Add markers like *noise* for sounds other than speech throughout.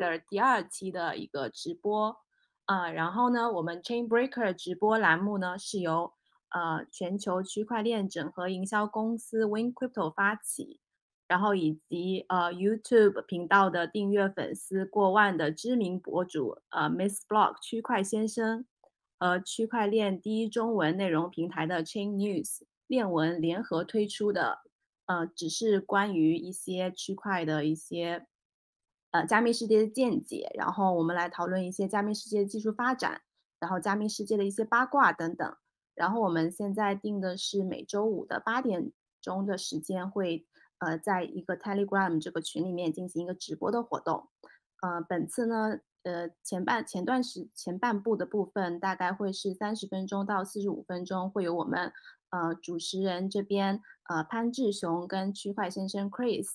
的第二期的一个直播啊、然后呢，我们 Chain Breaker 直播栏目呢是由呃全球区块链整合营销公司 Win Crypto 发起，然后以及呃 YouTube 频道的订阅粉丝过万的知名博主呃 Miss Block 区块先生和区块链第一中文内容平台的 Chain News 链文联合推出的。呃，只是关于一些区块的一些呃加密世界的见解，然后我们来讨论一些加密世界的技术发展，然后加密世界的一些八卦等等。然后我们现在定的是每周五的八点钟的时间，会呃在一个 Telegram 这个群里面进行一个直播的活动。呃，本次呢，呃前半前段时前半部的部分大概会是三十分钟到四十五分钟，会有我们。呃，主持人这边，呃，潘志雄跟区块先生 Chris，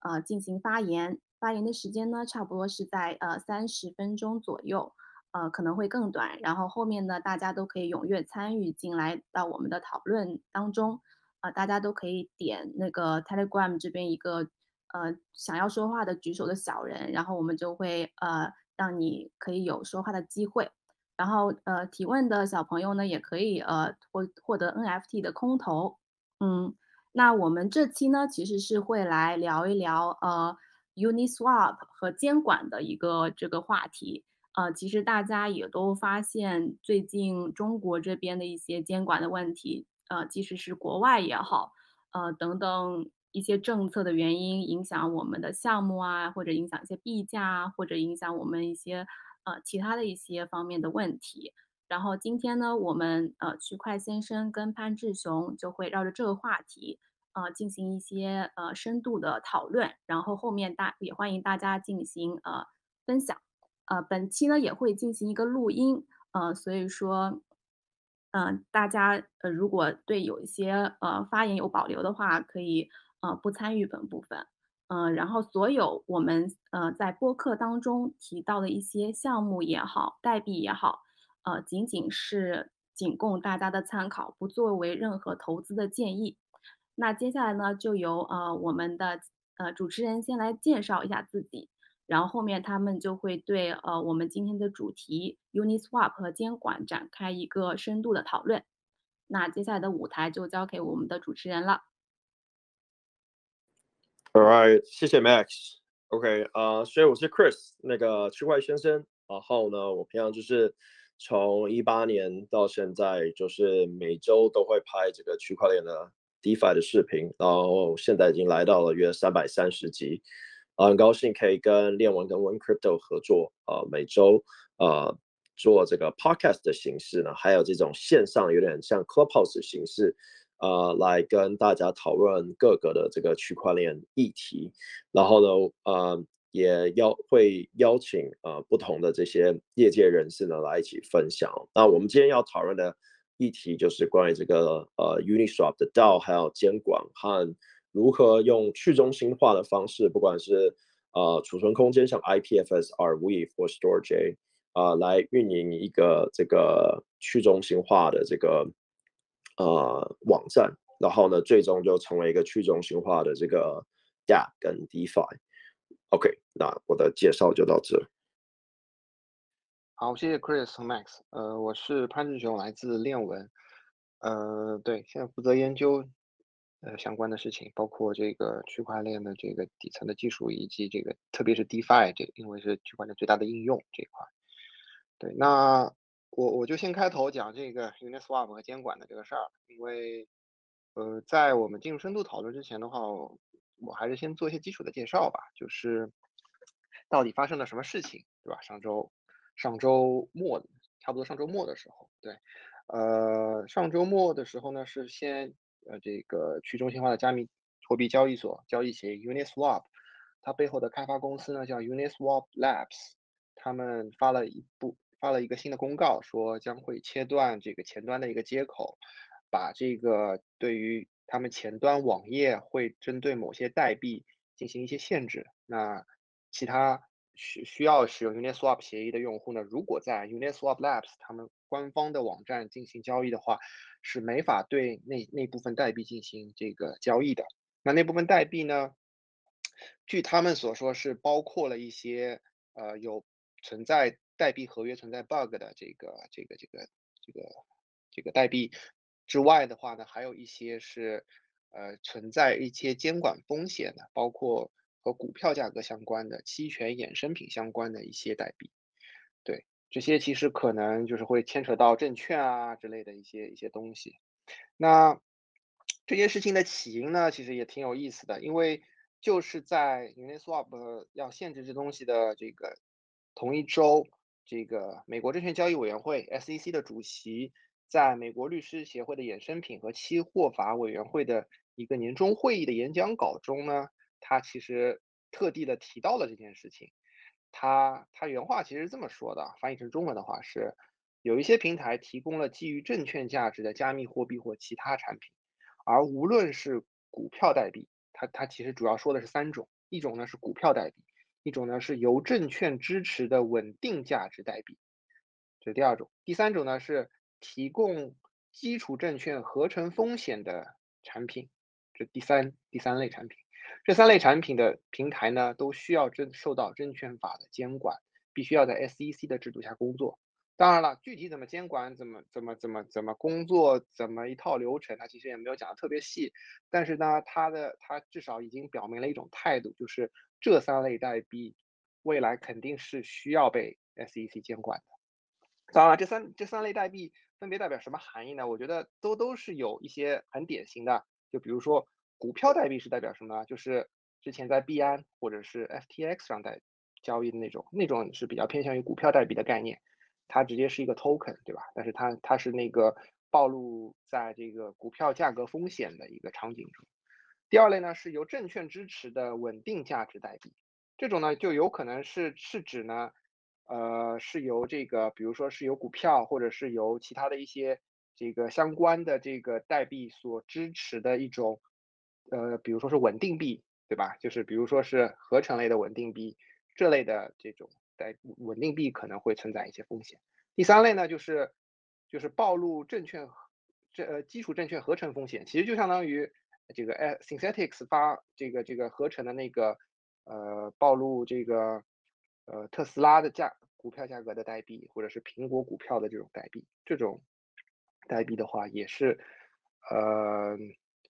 呃，进行发言。发言的时间呢，差不多是在呃三十分钟左右，呃，可能会更短。然后后面呢，大家都可以踊跃参与进来到我们的讨论当中。呃，大家都可以点那个 Telegram 这边一个呃想要说话的举手的小人，然后我们就会呃让你可以有说话的机会。然后呃，提问的小朋友呢，也可以呃获获得 NFT 的空投。嗯，那我们这期呢，其实是会来聊一聊呃 Uniswap 和监管的一个这个话题。呃，其实大家也都发现，最近中国这边的一些监管的问题，呃，即使是国外也好，呃，等等一些政策的原因，影响我们的项目啊，或者影响一些币价啊，或者影响我们一些。呃，其他的一些方面的问题，然后今天呢，我们呃区块先生跟潘志雄就会绕着这个话题，呃进行一些呃深度的讨论，然后后面大也欢迎大家进行呃分享，呃本期呢也会进行一个录音，呃所以说，嗯、大家呃如果对有一些呃发言有保留的话，可以呃不参与本部分。嗯、然后所有我们呃在播客当中提到的一些项目也好，代币也好，呃，仅仅是仅供大家的参考，不作为任何投资的建议。那接下来呢，就由呃我们的呃主持人先来介绍一下自己，然后后面他们就会对呃我们今天的主题 Uniswap 和监管展开一个深度的讨论。那接下来的舞台就交给我们的主持人了。All right，谢谢 Max。OK，啊、所以我是 Chris，那个区块先生。然后呢，我平常就是从一八年到现在，就是每周都会拍这个区块链的 DeFi 的视频。然后现在已经来到了约三百三十集，啊，很高兴可以跟链文跟 Win Crypto 合作，啊，每周啊做这个 Podcast 的形式呢，还有这种线上有点像 Clubhouse 形式。呃，来跟大家讨论各个的这个区块链议题，然后呢，呃，也邀会邀请呃不同的这些业界人士呢来一起分享。那我们今天要讨论的议题就是关于这个呃 Uniswap 的 DAO 还有监管和如何用去中心化的方式，不管是呃储存空间像 IPFS、Arweave 或 Storj 啊、来运营一个这个去中心化的这个。呃，网站，然后呢，最终就成为一个去中心化的这个 DApp 跟 DeFi。OK，那我的介绍就到这。好，谢谢 Chris 和 Max。呃，我是潘志雄，来自链文。呃，对，现在负责研究呃相关的事情，包括这个区块链的这个底层的技术，以及这个特别是 DeFi 这，因为是区块链最大的应用这一块。对，那。我我就先开头讲这个 Uniswap 和监管的这个事儿，因为，呃，在我们进入深度讨论之前的话，我还是先做一些基础的介绍吧，就是到底发生了什么事情，对吧？上周上周末，差不多上周末的时候，对，呃，上周末的时候呢，是先呃这个去中心化的加密货币交易所交易协议 Uniswap，它背后的开发公司呢叫 Uniswap Labs，他们发了一部。发了一个新的公告，说将会切断这个前端的一个接口，把这个对于他们前端网页会针对某些代币进行一些限制。那其他需需要使用 Uniswap 协议的用户呢，如果在 Uniswap Labs 他们官方的网站进行交易的话，是没法对那那部分代币进行这个交易的。那那部分代币呢，据他们所说是包括了一些呃有存在代币合约存在 bug 的这个这个这个这个这个代币之外的话呢，还有一些是呃存在一些监管风险的，包括和股票价格相关的、期权衍生品相关的一些代币。对，这些其实可能就是会牵扯到证券啊之类的一些一些东西。那这件事情的起因呢，其实也挺有意思的，因为就是在 Uniswap 要限制这东西的这个同一周，这个美国证券交易委员会 SEC 的主席在美国律师协会的衍生品和期货法委员会的一个年终会议的演讲稿中呢，他其实特地的提到了这件事情。他他原话其实是这么说的，翻译成中文的话是，有一些平台提供了基于证券价值的加密货币或其他产品。而无论是股票代币，它它其实主要说的是三种，一种呢是股票代币，一种呢是由证券支持的稳定价值代币，这是第二种，第三种呢是提供基础证券合成风险的产品，这第三第三类产品，这三类产品的平台呢都需要证受到证券法的监管，必须要在 SEC 的制度下工作。当然了，具体怎么监管、怎么怎么怎么怎么工作、怎么一套流程，他其实也没有讲的特别细。但是呢，他的他至少已经表明了一种态度，就是这三类代币未来肯定是需要被 SEC 监管的。当然了，这三这三类代币分别代表什么含义呢？我觉得都都是有一些很典型的。就比如说股票代币是代表什么呢？就是之前在币安或者是 FTX 上代交易的那种，那种是比较偏向于股票代币的概念。它直接是一个 token，对吧？但是它它是那个暴露在这个股票价格风险的一个场景中。第二类呢，是由证券支持的稳定价值代币，这种呢就有可能是是指呢，呃，是由这个比如说是由股票或者是由其他的一些这个相关的这个代币所支持的一种，呃，比如说是稳定币，对吧？就是比如说是合成类的稳定币这类的这种。在稳定币可能会存在一些风险。第三类呢，就是就是暴露证券这呃基础证券合成风险，其实就相当于这个呃 synthetics 发这个这个合成的那个呃暴露这个呃特斯拉的价股票价格的代币，或者是苹果股票的这种代币，这种代币的话也是呃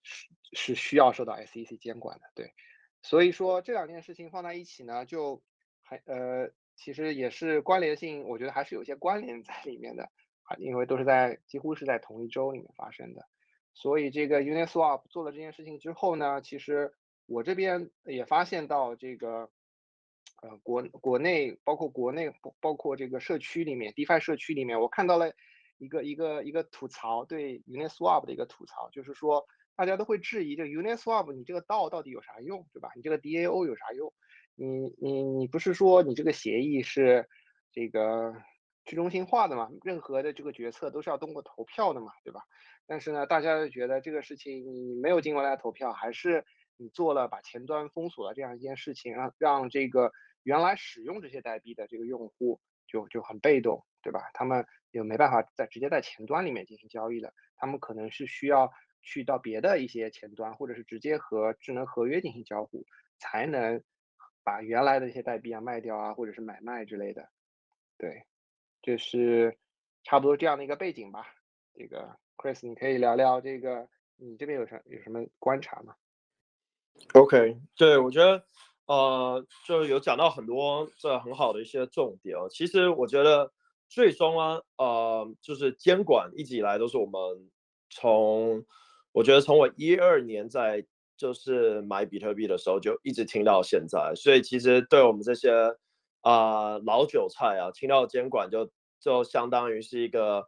是是需要受到 SEC 监管的。对，所以说这两件事情放在一起呢，就还呃。其实也是关联性，我觉得还是有些关联在里面的啊，因为都是在几乎是在同一周里面发生的，所以这个 Uniswap 做了这件事情之后呢，其实我这边也发现到这个呃国国内包括国内包括这个社区里面 DeFi 社区里面，我看到了一个一个一个吐槽，对 Uniswap 的一个吐槽，就是说大家都会质疑这 Uniswap 你这个 DAO 到底有啥用，对吧？你这个 DAO 有啥用？你你你不是说你这个协议是这个去中心化的嘛？任何的这个决策都是要通过投票的嘛，对吧？但是呢，大家就觉得这个事情你没有经过大家投票，还是你做了把前端封锁了这样一件事情，让让这个原来使用这些代币的这个用户就就很被动，对吧？他们也没办法在直接在前端里面进行交易了，他们可能是需要去到别的一些前端，或者是直接和智能合约进行交互才能。把原来的一些代币啊卖掉啊，或者是买卖之类的，对，就是差不多这样的一个背景吧。这个 Chris，你可以聊聊这个，你这边有什有什么观察吗？OK，对，我觉得呃，就有讲到很多这很好的一些重点哦。其实我觉得最终啊，呃，就是监管一直以来都是我们从，我觉得从我一二年在。就是买比特币的时候就一直听到现在，所以其实对我们这些啊、老韭菜啊，听到监管就就相当于是一个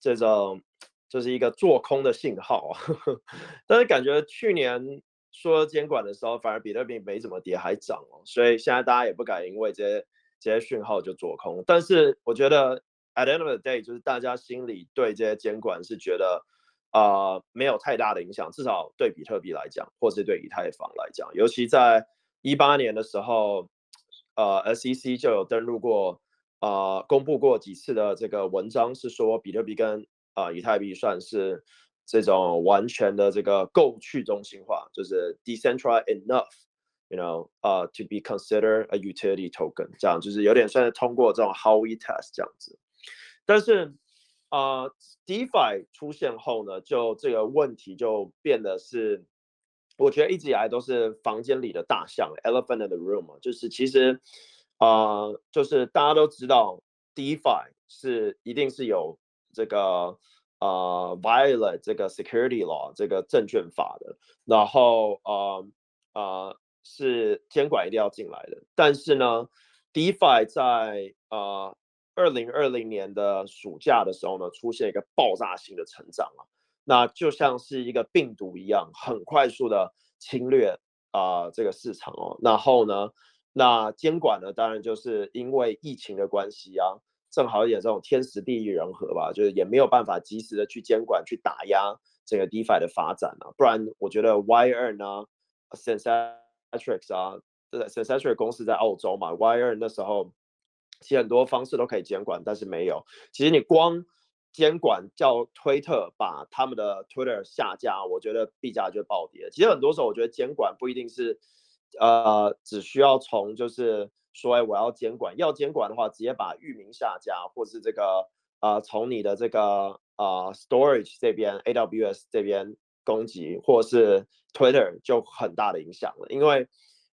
这种就是一个做空的信号啊。*laughs* 但是感觉去年说监管的时候，反而比特币没怎么跌还涨哦，所以现在大家也不敢因为这些这些讯号就做空。但是我觉得 at the end of the day，就是大家心里对这些监管是觉得。啊、没有太大的影响，至少对比特币来讲，或是对以太坊来讲，尤其在一八年的时候，呃，SEC 就有登录过，呃，公布过几次的这个文章，是说比特币跟啊、以太币算是这种完全的这个够去中心化，就是 decentralized enough you know，呃、uh,，to be considered a utility token，这样就是有点算是通过这种 Howey test 这样子。但是，啊、DeFi 出现后呢，就这个问题就变得是，我觉得一直以来都是房间里的大象，elephant in the room，就是其实，啊、就是大家都知道 DeFi 是一定是有这个呃、uh, violate 这个 security law 这个证券法的，然后呃呃。是监管一定要进来的，但是呢，DeFi 在呃二零二零年的暑假的时候呢，出现一个爆炸性的成长啊，那就像是一个病毒一样，很快速的侵略啊、呃、这个市场哦。然后呢，那监管呢，当然就是因为疫情的关系啊，正好也这种天时地利人和吧，就是也没有办法及时的去监管去打压这个 DeFi 的发展啊，不然我觉得 Y2 呢，现在。Matrix 啊，对，Centric 公司在澳洲嘛，Wire 那时候其实很多方式都可以监管，但是没有。其实你光监管叫推特把他们的 Twitter 下架，我觉得币价就暴跌。其实很多时候我觉得监管不一定是呃只需要从就是说哎我要监管，要监管的话直接把域名下架，或是这个呃从你的这个呃 Storage 这边 AWS 这边。攻击或是 Twitter 就很大的影响了，因为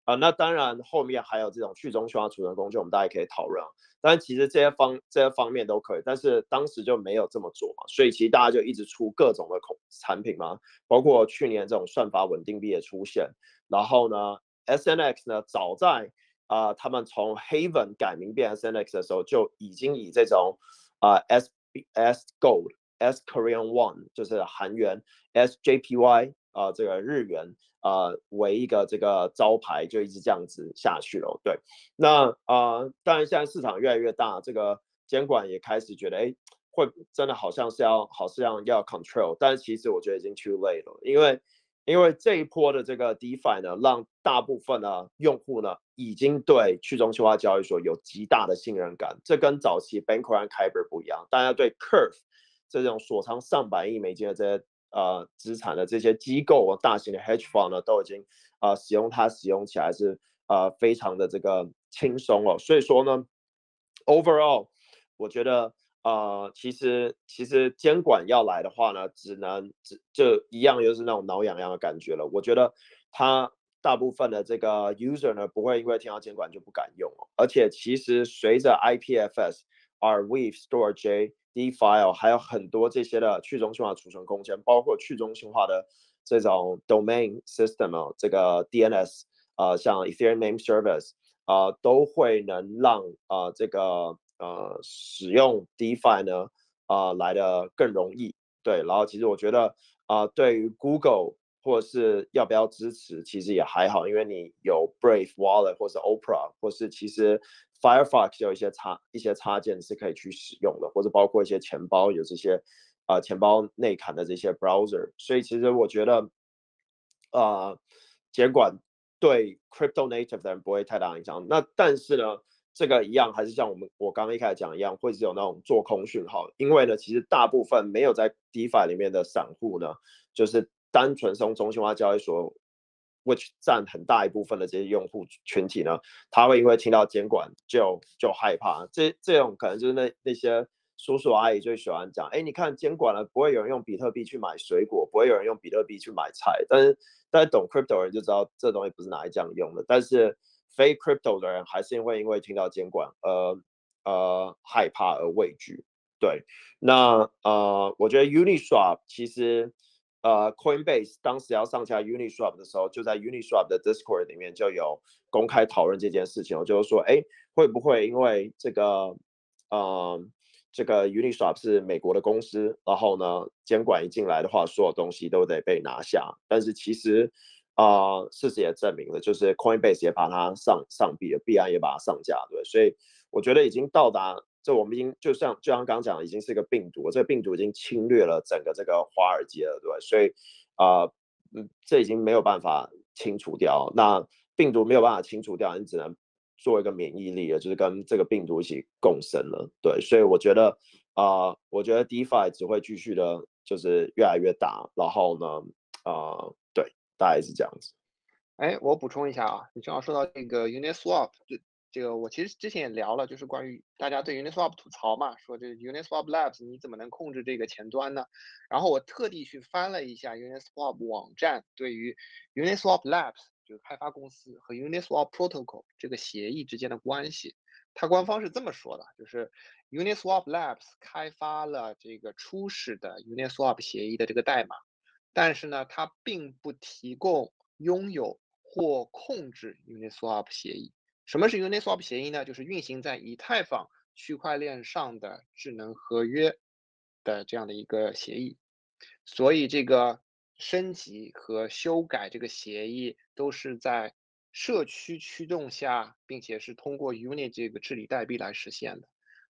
啊、那当然后面还有这种去中心化储存工具，我们大家可以讨论。但其实这些方这些方面都可以，但是当时就没有这么做嘛，所以其实大家就一直出各种的孔产品嘛，包括去年这种算法稳定币的出现，然后呢，SNX 呢，早在啊、他们从 Haven 改名变 SNX 的时候，就已经以这种啊、SBS Gold。S Korean One 就是韩元，SJPY 啊、这个日元、呃，为一个这个招牌，就一直这样子下去了。对，那啊、当然现在市场越来越大，这个监管也开始觉得，哎，会真的好像是要，好像要 control，但是其实我觉得已经 too late 了，因为因为这一波的这个 DeFi 呢，让大部分的用户呢，已经对去中心化交易所有极大的信任感，这跟早期 Bancor 和 Kyber 不一样，大家对 Curve。这种锁仓上百亿美金的这些呃资产的这些机构啊，大型的 hedge fund 呢，都已经啊、呃、使用它使用起来是呃非常的这个轻松哦。所以说呢，overall 我觉得呃其实其实监管要来的话呢，只能只就一样就是那种挠痒痒的感觉了。我觉得它大部分的这个 user 呢，不会因为听到监管就不敢用哦，而且其实随着 IPFS、Arweave、StoreJ DeFi 还有很多这些的去中心化储存空间，包括去中心化的这种 domain system 啊，这个 DNS 啊、呃，像 Ethereum Name Service 啊、呃，都会能让啊、呃、这个呃使用 DeFi 呢啊、呃、来的更容易。对，然后其实我觉得啊、呃，对于 Google 或是要不要支持，其实也还好，因为你有 Brave Wallet 或是 Opera 或是其实。Firefox 有一些插一些插件是可以去使用的，或者包括一些钱包有这些啊、钱包内嵌的这些 browser，所以其实我觉得啊、呃、监管对 crypto native 的人不会太大影响。那但是呢，这个一样还是像我们我刚刚一开始讲一样，会是有那种做空讯号，因为呢，其实大部分没有在 DeFi 里面的散户呢，就是单纯从中心化交易所。which 占很大一部分的这些用户群体呢，他会因为听到监管就就害怕，这这种可能就是那那些叔叔阿姨最喜欢讲，哎，你看监管了，不会有人用比特币去买水果，不会有人用比特币去买菜，但是但是懂 crypto 的人就知道这东西不是拿来这样用的，但是非 crypto 的人还是因为因为听到监管而呃害怕而畏惧，对，那呃我觉得 Uniswap 其实。呃，Coinbase 当时要上架 Uniswap 的时候，就在 Uniswap 的 Discord 里面就有公开讨论这件事情。就是说，哎，会不会因为这个，呃，这个 Uniswap 是美国的公司，然后呢，监管一进来的话，所有东西都得被拿下。但是其实，啊、事实也证明了，就是 Coinbase 也把它上上币了，币安也把它上架，对。所以我觉得已经到达。这我们已经就像就像刚刚讲的，已经是一个病毒，这个病毒已经侵略了整个这个华尔街了，对？所以啊，嗯、这已经没有办法清除掉。那病毒没有办法清除掉，你只能做一个免疫力了，就是跟这个病毒一起共生了，对。所以我觉得啊、我觉得 DeFi 只会继续的，就是越来越大。然后呢，啊、呃，对，大概是这样子。哎，我补充一下啊，你正好说到那个 Uniswap，这个我其实之前也聊了，就是关于大家对 Uniswap 吐槽嘛，说这 Uniswap Labs 你怎么能控制这个前端呢？然后我特地去翻了一下 Uniswap 网站对于 Uniswap Labs 就是开发公司和 Uniswap Protocol 这个协议之间的关系，它官方是这么说的，就是 Uniswap Labs 开发了这个初始的 Uniswap 协议的这个代码，但是呢，它并不提供拥有或控制 Uniswap 协议。什么是 Uniswap 协议呢？就是运行在以太坊区块链上的智能合约的这样的一个协议。所以这个升级和修改这个协议都是在社区驱动下，并且是通过 Uni 这个治理代币来实现的。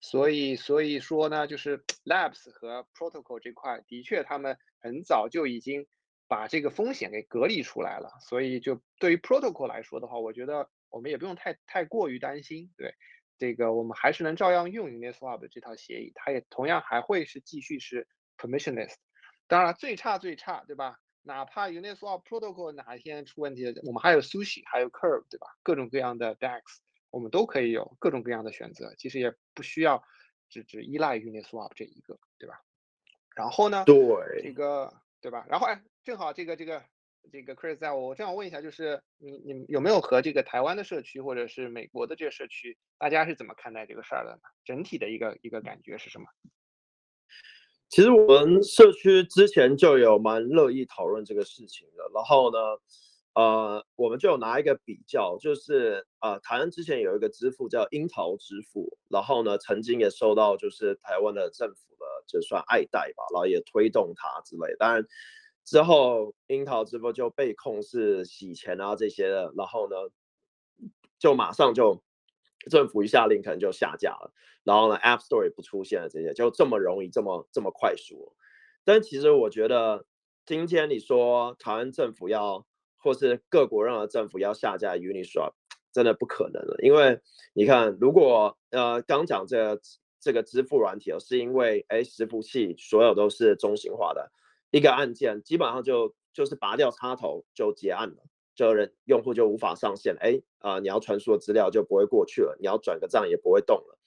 所以，所以说呢，就是 Labs 和 Protocol 这块，的确他们很早就已经把这个风险给隔离出来了。所以，就对于 Protocol 来说的话，我觉得。我们也不用太太过于担心，对这个我们还是能照样用 Uniswap 的这套协议，它也同样还会是继续是 permissionless。当然最差最差，对吧？哪怕 Uniswap Protocol 哪一天出问题，我们还有 Sushi，还有 Curve，对吧？各种各样的 DEX，我们都可以有各种各样的选择。其实也不需要只只依赖 Uniswap 这一个，对吧？然后呢？对，这个对吧？然后哎，正好这个这个。这个 Chris 在我正好问一下，就是你你有没有和这个台湾的社区或者是美国的这个社区，大家是怎么看待这个事儿的呢？整体的一个一个感觉是什么？其实我们社区之前就有蛮乐意讨论这个事情的，然后呢，呃，我们就拿一个比较，就是呃，台湾之前有一个支付叫樱桃支付，然后呢，曾经也受到就是台湾的政府的就算爱戴吧，然后也推动它之类，当然。之后，樱桃直播就被控是洗钱啊这些的，然后呢，就马上就政府一下令，可能就下架了。然后呢，App Store 也不出现了，这些就这么容易，这么这么快速。但其实我觉得，今天你说台湾政府要，或是各国任何政府要下架 Uniswap，真的不可能了。因为你看，如果呃刚讲这个这个支付软体哦，是因为哎伺服器所有都是中心化的。一个按键基本上就就是拔掉插头就结案了，就人用户就无法上线，哎啊、你要传输的资料就不会过去了，你要转个账也不会动了。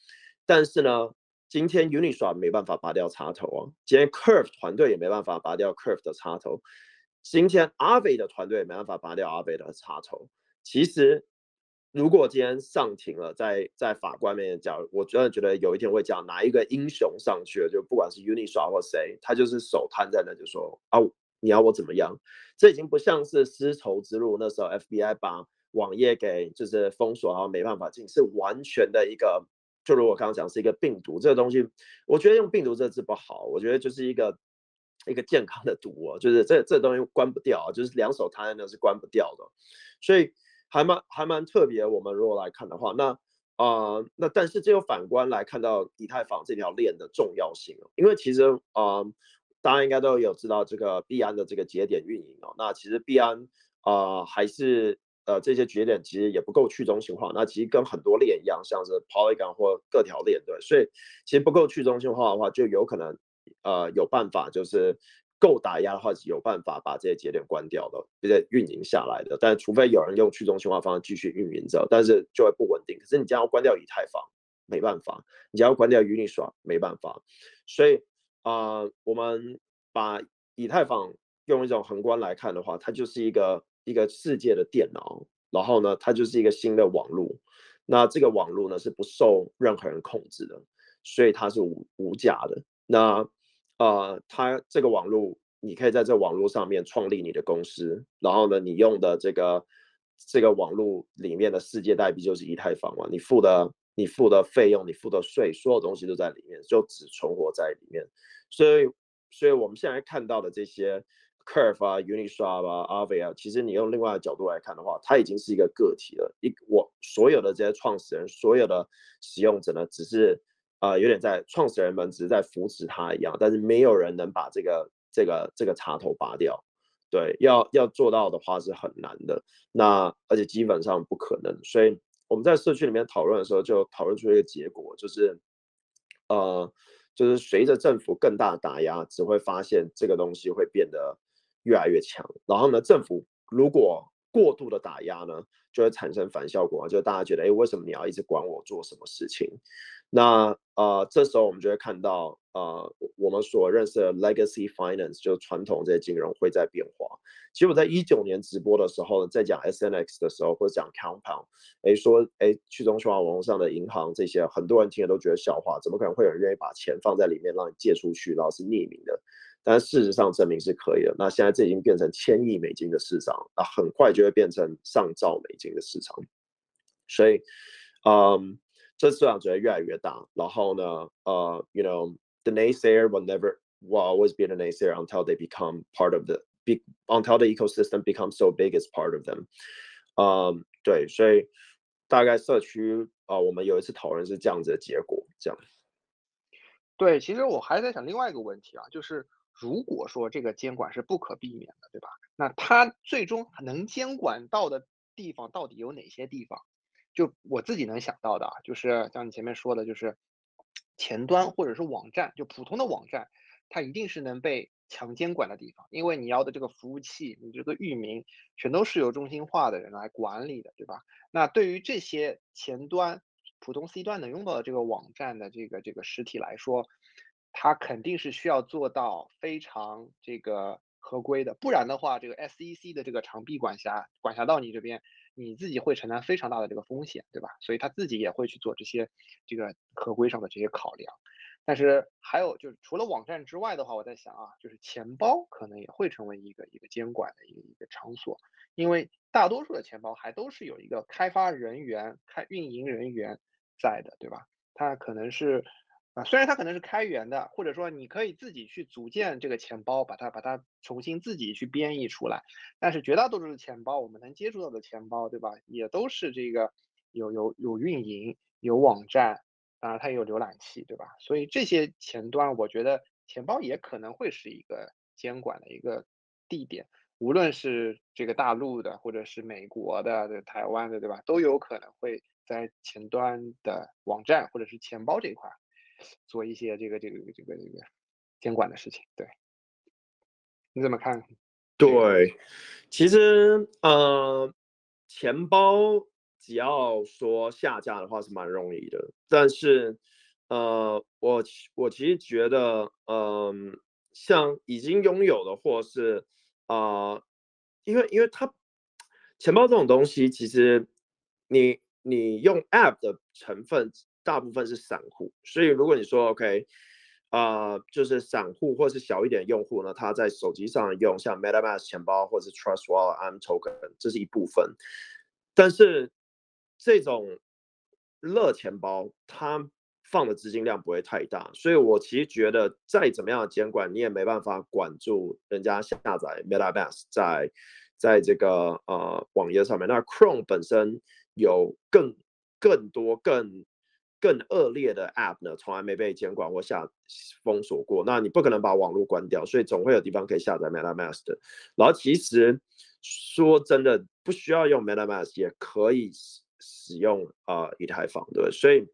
但是呢，今天 Uniswap 没办法拔掉插头啊，今天 Curve 团队也没办法拔掉 Curve 的插头，今天 a v e 的团队也没办法拔掉 Aave 的插头。其实。如果今天上庭了，在在法官面前讲，我真的觉得有一天会讲哪一个英雄上去了，就不管是 Uniswap 或谁，他就是手摊在那，就说啊，你要我怎么样？这已经不像是丝绸之路那时候 FBI 把网页给就是封锁，然后没办法进，是完全的一个，就如我刚刚讲是一个病毒，这个东西，我觉得用病毒这个字不好，我觉得就是一个一个健康的毒哦，就是这这东西关不掉，就是两手摊在那是关不掉的，所以。还蛮还蛮特别，我们如果来看的话，那啊、那但是这又反观来看到以太坊这条链的重要性哦，因为其实啊、大家应该都有知道这个币安的这个节点运营哦，那其实币安啊、呃、还是呃这些节点其实也不够去中心化，那其实跟很多链一样，像是 Polygon 或各条链对，所以其实不够去中心化的话，就有可能呃有办法就是。够打压的话，是有办法把这些节点关掉的，并且运营下来的。但除非有人用去中心化方式继续运营着，但是就会不稳定。可是你将要关掉以太坊，没办法；你将要关掉 Uniswap，没办法。所以啊、我们把以太坊用一种宏观来看的话，它就是一个一个世界的电脑，然后呢，它就是一个新的网络。那这个网络呢是不受任何人控制的，所以它是无无价的。那呃，它这个网络，你可以在这网络上面创立你的公司，然后呢，你用的这个这个网络里面的世界代币就是以太坊嘛，你付的你付的费用，你付的税，所有东西都在里面，就只存活在里面。所以，所以我们现在看到的这些 Curve 啊、Uniswap 啊、Aave 啊，其实你用另外的角度来看的话，它已经是一个个体了。一我所有的这些创始人，所有的使用者呢，只是。啊、呃，有点在创始人们只是在扶持他一样，但是没有人能把这个这个这个插头拔掉。对，要要做到的话是很难的，那而且基本上不可能。所以我们在社区里面讨论的时候，就讨论出一个结果，就是呃，就是随着政府更大的打压，只会发现这个东西会变得越来越强。然后呢，政府如果过度的打压呢，就会产生反效果，就大家觉得，哎，为什么你要一直管我做什么事情？那呃，这时候我们就会看到，呃，我们所认识的 legacy finance 就传统这些金融会在变化。其实我在一九年直播的时候，在讲 SNX 的时候，或者讲 Compound，哎，说，哎，去中心化网络上的银行这些，很多人听了都觉得笑话，怎么可能会有人愿意把钱放在里面让你借出去，然后是匿名的？但事实上证明是可以的。那现在这已经变成千亿美金的市场，那很快就会变成上兆美金的市场。所以，嗯，这市场只会越来越大。然后呢，呃，you know，the naysayer will never will always be the naysayer until they become part of the big until the ecosystem becomes so big as part of them。嗯，对，所以大概社区啊，我们有一次讨论是这样子的结果，这样。对，其实我还在想另外一个问题啊，就是。如果说这个监管是不可避免的，对吧？那它最终能监管到的地方到底有哪些地方？就我自己能想到的啊，就是像你前面说的，就是前端或者是网站，就普通的网站，它一定是能被强监管的地方，因为你要的这个服务器，你这个域名全都是由中心化的人来管理的，对吧？那对于这些前端、普通 C 端能用到的这个网站的这个这个实体来说，它肯定是需要做到非常这个合规的，不然的话，这个 SEC 的这个长臂管辖管辖到你这边，你自己会承担非常大的这个风险，对吧？所以他自己也会去做这些这个合规上的这些考量。但是还有就是除了网站之外的话，我在想啊，就是钱包可能也会成为一个一个监管的一个一个场所，因为大多数的钱包还都是有一个开发人员、开运营人员在的，对吧？它可能是。啊，虽然它可能是开源的，或者说你可以自己去组建这个钱包，把它把它重新自己去编译出来，但是绝大多数的钱包，我们能接触到的钱包，对吧？也都是这个有有有运营、有网站，当然它也有浏览器，对吧？所以这些前端，我觉得钱包也可能会是一个监管的一个地点，无论是这个大陆的，或者是美国的、对台湾的，对吧？都有可能会在前端的网站或者是钱包这一块。做一些这个这个这个这个监管的事情，对，你怎么看？对，其实呃，钱包只要说下架的话是蛮容易的，但是呃，我我其实觉得，嗯、呃，像已经拥有的或是啊、呃，因为因为它钱包这种东西，其实你你用 App 的成分。大部分是散户，所以如果你说 OK，啊、呃，就是散户或是小一点用户呢，他在手机上用像 MetaMask 钱包或是 Trust Wallet M Token，这是一部分。但是这种热钱包，它放的资金量不会太大，所以我其实觉得再怎么样监管，你也没办法管住人家下载 MetaMask 在在这个呃网页上面。那 Chrome 本身有更更多更更恶劣的 App 呢，从来没被监管或下封锁过。那你不可能把网络关掉，所以总会有地方可以下载 MetaMask 的。然后其实说真的，不需要用 MetaMask 也可以使用啊、以太坊，对。对所以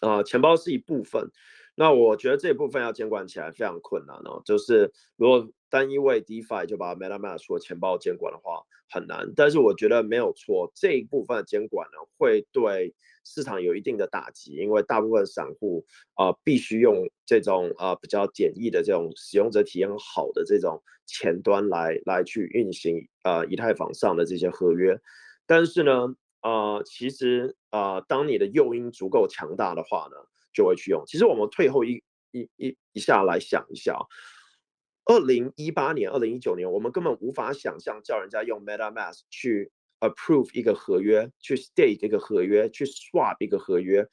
啊、钱包是一部分。那我觉得这一部分要监管起来非常困难哦。就是如果单一为 DeFi 就把 MetaMask 说钱包监管的话很难。但是我觉得没有错，这一部分的监管呢会对。市场有一定的打击，因为大部分散户啊、必须用这种啊、比较简易的这种使用者体验好的这种前端来来去运行啊、以太坊上的这些合约。但是呢，啊、呃、其实啊、呃、当你的诱因足够强大的话呢，就会去用。其实我们退后一一一一下来想一下，二零一八年、二零一九年，我们根本无法想象叫人家用 MetaMask 去。approve 一个合约，去 stake 一个合约，去 swap 一个合约，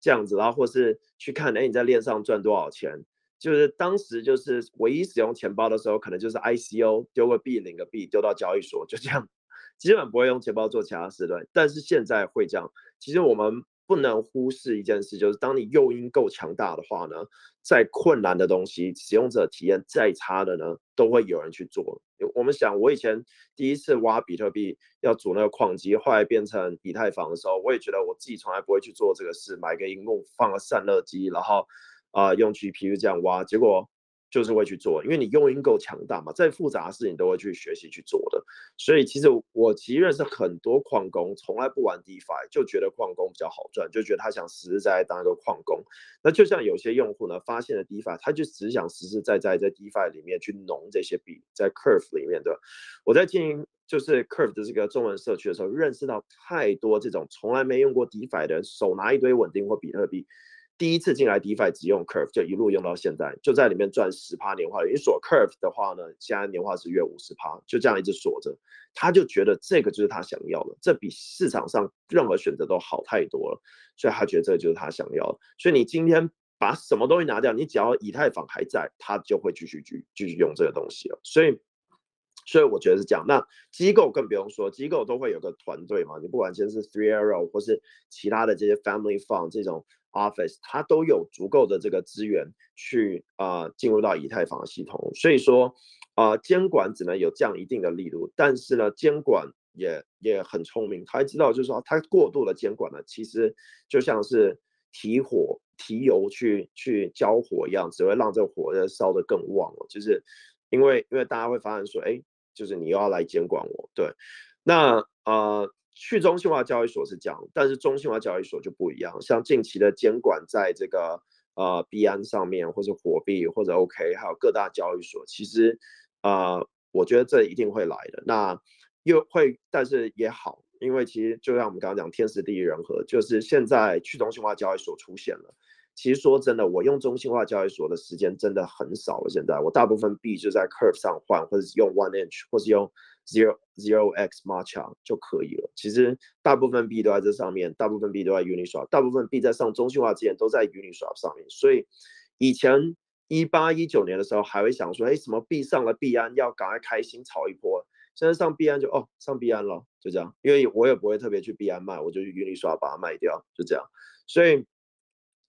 这样子，然后或是去看，哎，你在链上赚多少钱？就是当时就是唯一使用钱包的时候，可能就是 ICO 丢个币领个币丢到交易所，就这样，*laughs* 基本不会用钱包做其他事的。但是现在会这样，其实我们。不能忽视一件事，就是当你诱因够强大的话呢，再困难的东西，使用者体验再差的呢，都会有人去做。我们想，我以前第一次挖比特币要组那个矿机，后来变成以太坊的时候，我也觉得我自己从来不会去做这个事，买个荧幕放个散热机，然后啊、用 GPU 这样挖，结果就是会去做，因为你诱因够强大嘛，再复杂的事情都会去学习去做的。所以其实我其实认识很多矿工，从来不玩 DeFi，就觉得矿工比较好赚，就觉得他想实实在在当一个矿工。那就像有些用户呢，发现了 DeFi，他就只想实实在在在 DeFi 里面去农这些币，在 Curve 里面的。我在经营就是 Curve 的这个中文社区的时候，认识到太多这种从来没用过 DeFi 的人，手拿一堆稳定或比特币。第一次进来 DeFi 只用 Curve，就一路用到现在，就在里面赚十趴年化。你锁 Curve 的话呢，现在年化是约五十趴，就这样一直锁着。他就觉得这个就是他想要的，这比市场上任何选择都好太多了，所以他觉得这就是他想要的。所以你今天把什么东西拿掉，你只要以太坊还在，他就会继续继继续用这个东西了。所以，所以我觉得是这样。那机构更不用说，机构都会有个团队嘛，你不管先是 Three Arrow 或是其他的这些 Family Fund 这种。Office 它都有足够的这个资源去啊、进入到以太坊系统，所以说啊、监管只能有这样一定的力度，但是呢监管也也很聪明，他知道就是说他过度的监管呢，其实就像是提火提油去去浇火一样，只会让这个火烧得更旺了，就是因为因为大家会发现说，哎，就是你又要来监管我，对，那呃。去中心化交易所是这样，但是中心化交易所就不一样。像近期的监管，在这个呃币安上面，或者火币，或者 OK，还有各大交易所，其实呃，我觉得这一定会来的。那又会，但是也好，因为其实就像我们刚刚讲，天时地利人和，就是现在去中心化交易所出现了。其实说真的，我用中心化交易所的时间真的很少了。现在我大部分币就在 Curve 上换，或者是用 One Inch，或是用 Zero Zero X 马强就可以了。其实大部分币都在这上面，大部分币都在 Uniswap，大部分币在上中心化之前都在 Uniswap 上面。所以以前一八一九年的时候还会想说，哎，什么币上了币安要赶快开心炒一波。现在上币安就哦上币安了，就这样。因为我也不会特别去币安卖，我就去 Uniswap 把它卖掉，就这样。所以。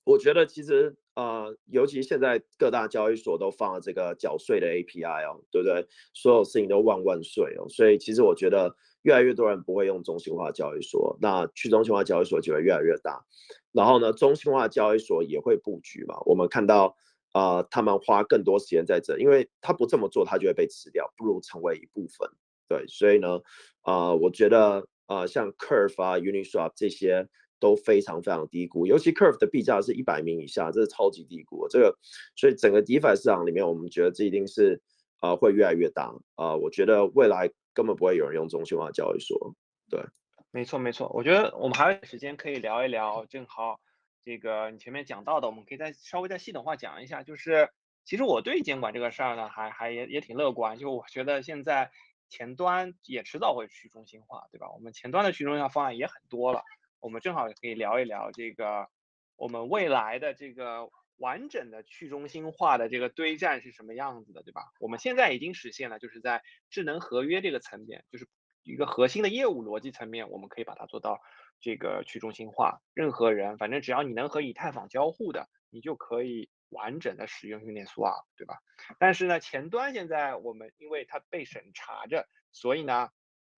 我觉得其实呃，尤其现在各大交易所都放了这个缴税的 API 哦，对不对？所有事情都万万税哦，所以其实我觉得越来越多人不会用中心化交易所，那去中心化交易所就会越来越大。然后呢，中心化交易所也会布局嘛。我们看到啊、他们花更多时间在这，因为他不这么做，他就会被吃掉，不如成为一部分。对，所以呢，啊、我觉得啊、像 Curve 啊、Uniswap 这些。都非常非常低估，尤其 Curve 的币价是一百名以下，这是超级低估。这个，所以整个 DeFi 市场里面，我们觉得这一定是啊、呃、会越来越大啊、呃。我觉得未来根本不会有人用中心化交易所。对，没错没错。我觉得我们还有时间可以聊一聊，正好这个你前面讲到的，我们可以再稍微再系统化讲一下。就是其实我对监管这个事儿呢，还还也也挺乐观。就我觉得现在前端也迟早会去中心化，对吧？我们前端的去中心化方案也很多了。我们正好也可以聊一聊这个，我们未来的这个完整的去中心化的这个堆栈是什么样子的，对吧？我们现在已经实现了，就是在智能合约这个层面，就是一个核心的业务逻辑层面，我们可以把它做到这个去中心化。任何人，反正只要你能和以太坊交互的，你就可以完整的使用 Uniswap，对吧？但是呢，前端现在我们因为它被审查着，所以呢。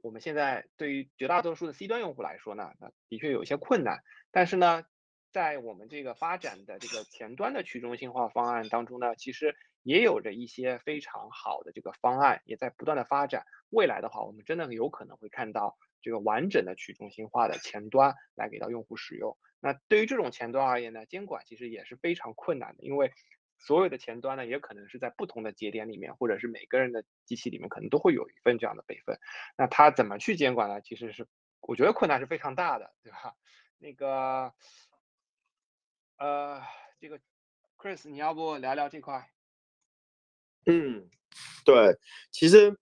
我们现在对于绝大多数的 C 端用户来说呢，那的确有一些困难。但是呢，在我们这个发展的这个前端的去中心化方案当中呢，其实也有着一些非常好的这个方案，也在不断的发展。未来的话，我们真的有可能会看到这个完整的去中心化的前端来给到用户使用。那对于这种前端而言呢，监管其实也是非常困难的，因为。所有的前端呢，也可能是在不同的节点里面，或者是每个人的机器里面，可能都会有一份这样的备份。那他怎么去监管呢？其实是我觉得困难是非常大的，对吧？那个，呃，这个 Chris，你要不聊聊这块？嗯，对，其实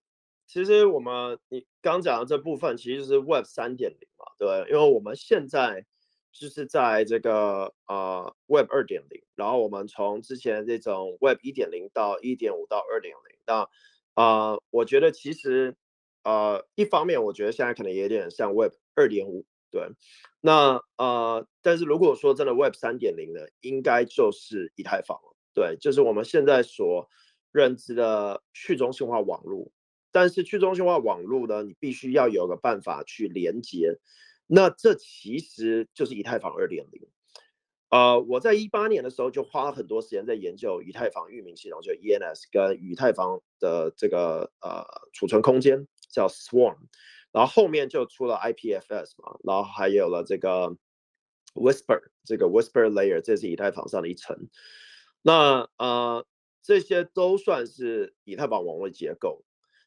其实我们你刚讲的这部分其实是 Web 三点零嘛，对，因为我们现在。就是在这个呃 Web 二点零，然后我们从之前这种 Web 一点零到一点五到二点零，那呃，我觉得其实呃一方面我觉得现在可能有点像 Web 二点五，对，那呃，但是如果说真的 Web 三点零呢，应该就是以太坊了，对，就是我们现在所认知的去中心化网络，但是去中心化网络呢，你必须要有个办法去连接。那这其实就是以太坊二点零，呃，我在一八年的时候就花了很多时间在研究以太坊域名系统，就 ENS 跟以太坊的这个呃储存空间叫 Swarm，然后后面就出了 IPFS 嘛，然后还有了这个 Whisper，这个 Whisper Layer，这是以太坊上的一层。那呃这些都算是以太坊网络结构。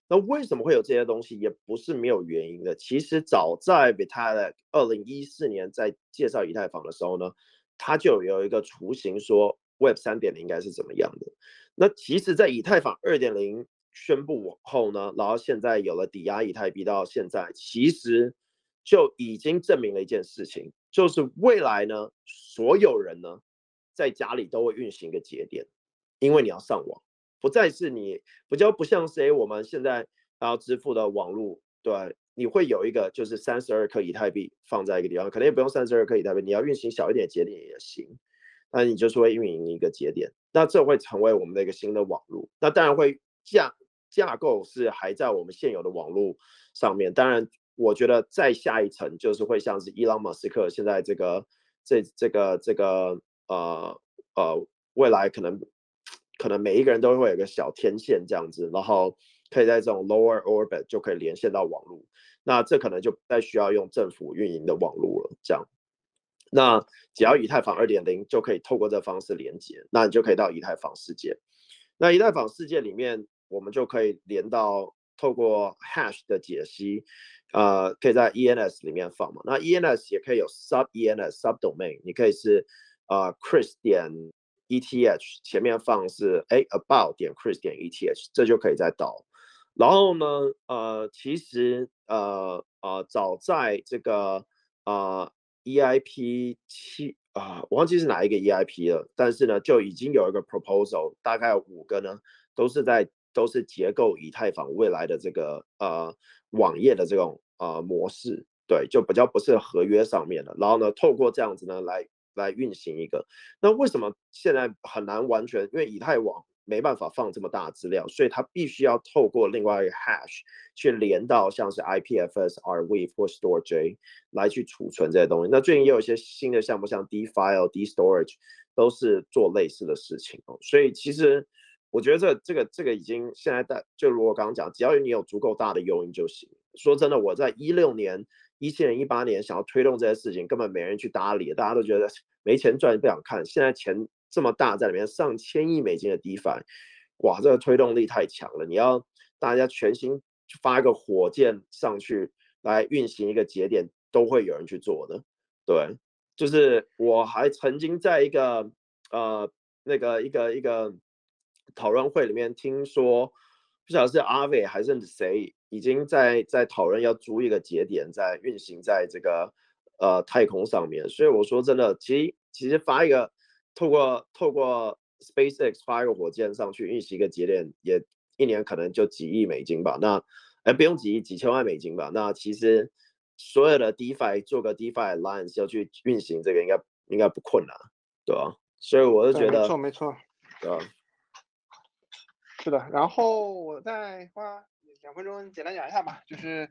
那为什么会有这些东西？也不是没有原因的。其实早在 Vitalik 二零一四年在介绍以太坊的时候呢，他就有一个雏形说 Web 三点零应该是怎么样的。那其实，在以太坊二点零宣布往后呢，然后现在有了抵押以太币到现在，其实就已经证明了一件事情，就是未来呢，所有人呢在家里都会运行一个节点，因为你要上网。不再是你比较不像谁，我们现在要支付的网络，对，你会有一个就是三十二颗以太币放在一个地方，可能也不用三十二颗以太币，你要运行小一点节点也行，那你就是会运营一个节点，那这会成为我们的一个新的网络，那当然会架架构是还在我们现有的网络上面，当然我觉得再下一层就是会像是伊朗马斯克现在这个这这个这个呃呃未来可能。可能每一个人都会有一个小天线这样子，然后可以在这种 lower orbit 就可以连线到网络。那这可能就不再需要用政府运营的网络了。这样，那只要以太坊二点零就可以透过这方式连接，那你就可以到以太坊世界。那以太坊世界里面，我们就可以连到透过 hash 的解析，呃，可以在 ENS 里面放嘛。那 ENS 也可以有 sub ENS sub domain，你可以是呃 Chris 点。ETH 前面放是哎 about 点 Chris 点 ETH，这就可以再导。然后呢，呃，其实呃呃，早在这个呃 EIP 七啊，我忘记是哪一个 EIP 了，但是呢，就已经有一个 proposal，大概五个呢，都是在都是结构以太坊未来的这个呃网页的这种呃模式，对，就比较不是合约上面的。然后呢，透过这样子呢来。来运行一个，那为什么现在很难完全？因为以太网没办法放这么大资料，所以它必须要透过另外一个 hash 去连到像是 IPFS、Rweave 或 Storj 来去储存这些东西。那最近也有一些新的项目，像 DeFile、DeStorage 都是做类似的事情哦。所以其实我觉得这这个这个已经现在在，就如我刚刚讲，只要你有足够大的诱因就行。说真的，我在一六年。一七年、一八年想要推动这些事情，根本没人去搭理，大家都觉得没钱赚，不想看。现在钱这么大，在里面上千亿美金的 DeFi，哇，这个推动力太强了。你要大家全心发一个火箭上去来运行一个节点，都会有人去做的。对，就是我还曾经在一个呃那个一个一个讨论会里面听说，不晓得是阿伟还是谁。已经在在讨论要租一个节点，在运行在这个呃太空上面，所以我说真的，其实其实发一个透过透过 SpaceX 发一个火箭上去运行一个节点，也一年可能就几亿美金吧。那哎不用几亿，几千万美金吧。那其实所有的 DeFi 做个 DeFi Alliance 要去运行这个应该应该不困难，对吧？所以我就觉得没错没错，对吧？是的，然后我再花。两分钟简单讲一下吧，就是，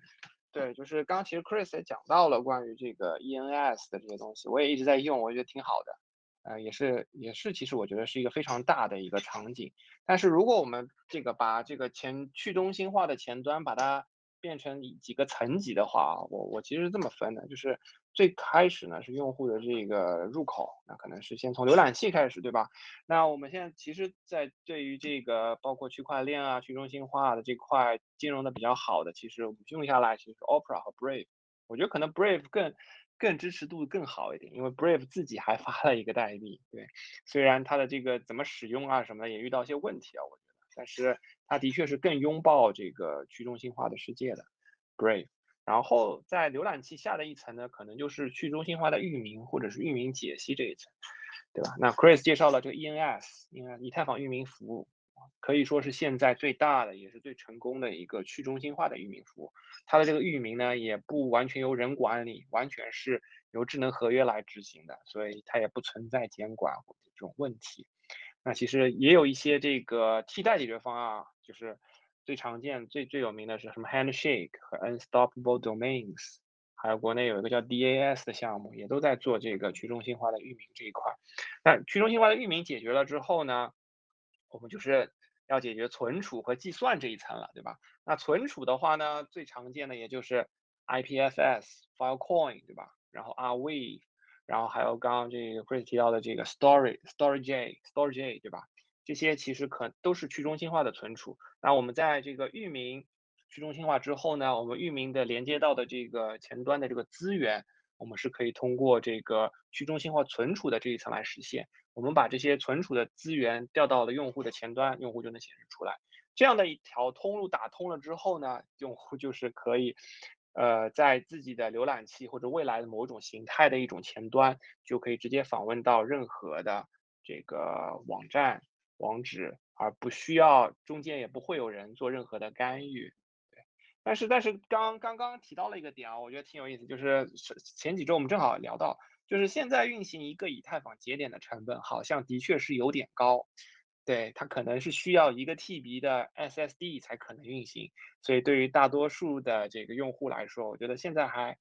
对，就是刚刚其实 Chris 也讲到了关于这个 ENS 的这些东西，我也一直在用，我觉得挺好的，呃，也是也是，其实我觉得是一个非常大的一个场景。但是如果我们这个把这个前去中心化的前端把它变成几个层级的话，我我其实是这么分的，就是。最开始呢是用户的这个入口，那可能是先从浏览器开始，对吧？那我们现在其实，在对于这个包括区块链啊、去中心化的这块金融的比较好的，其实我们用下来其实 Opera 和 Brave，我觉得可能 Brave 更更支持度更好一点，因为 Brave 自己还发了一个代币，对，虽然它的这个怎么使用啊什么的也遇到一些问题啊，我觉得，但是它的确是更拥抱这个去中心化的世界的 Brave。然后在浏览器下的一层呢，可能就是去中心化的域名或者是域名解析这一层，对吧？那 Chris 介绍了这个 ENS，因为以太坊域名服务可以说是现在最大的也是最成功的一个去中心化的域名服务。它的这个域名呢，也不完全由人管理，完全是由智能合约来执行的，所以它也不存在监管或者这种问题。那其实也有一些这个替代解决方案，就是。最常见、最最有名的是什么？Handshake 和 Unstoppable Domains，还有国内有一个叫 DAS 的项目，也都在做这个去中心化的域名这一块。那去中心化的域名解决了之后呢，我们就是要解决存储和计算这一层了，对吧？那存储的话呢，最常见的也就是 IPFS、Filecoin，对吧？然后 r w a v e 然后还有刚刚这个 Chris 提到的这个 Storage、Storage、Storage，对吧？这些其实可都是去中心化的存储。那我们在这个域名去中心化之后呢，我们域名的连接到的这个前端的这个资源，我们是可以通过这个去中心化存储的这一层来实现。我们把这些存储的资源调到了用户的前端，用户就能显示出来。这样的一条通路打通了之后呢，用户就是可以，呃，在自己的浏览器或者未来的某种形态的一种前端，就可以直接访问到任何的这个网站网址，而不需要中间也不会有人做任何的干预。对，但是但是刚刚刚提到了一个点啊，我觉得挺有意思，就是前几周我们正好聊到，就是现在运行一个以太坊节点的成本好像的确是有点高。对，它可能是需要一个 TB 的 SSD 才可能运行，所以对于大多数的这个用户来说，我觉得现在还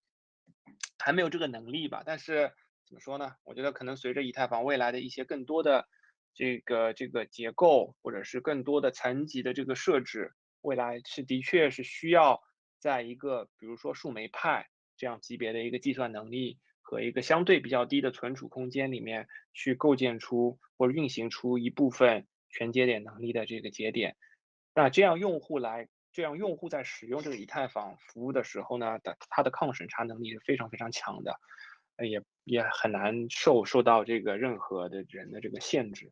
还没有这个能力吧。但是怎么说呢？我觉得可能随着以太坊未来的一些更多的这个这个结构，或者是更多的层级的这个设置，未来是的确是需要在一个比如说数枚派这样级别的一个计算能力。和一个相对比较低的存储空间里面去构建出或者运行出一部分全节点能力的这个节点，那这样用户来，这样用户在使用这个以太坊服务的时候呢，的它的抗审查能力是非常非常强的，也也很难受受到这个任何的人的这个限制。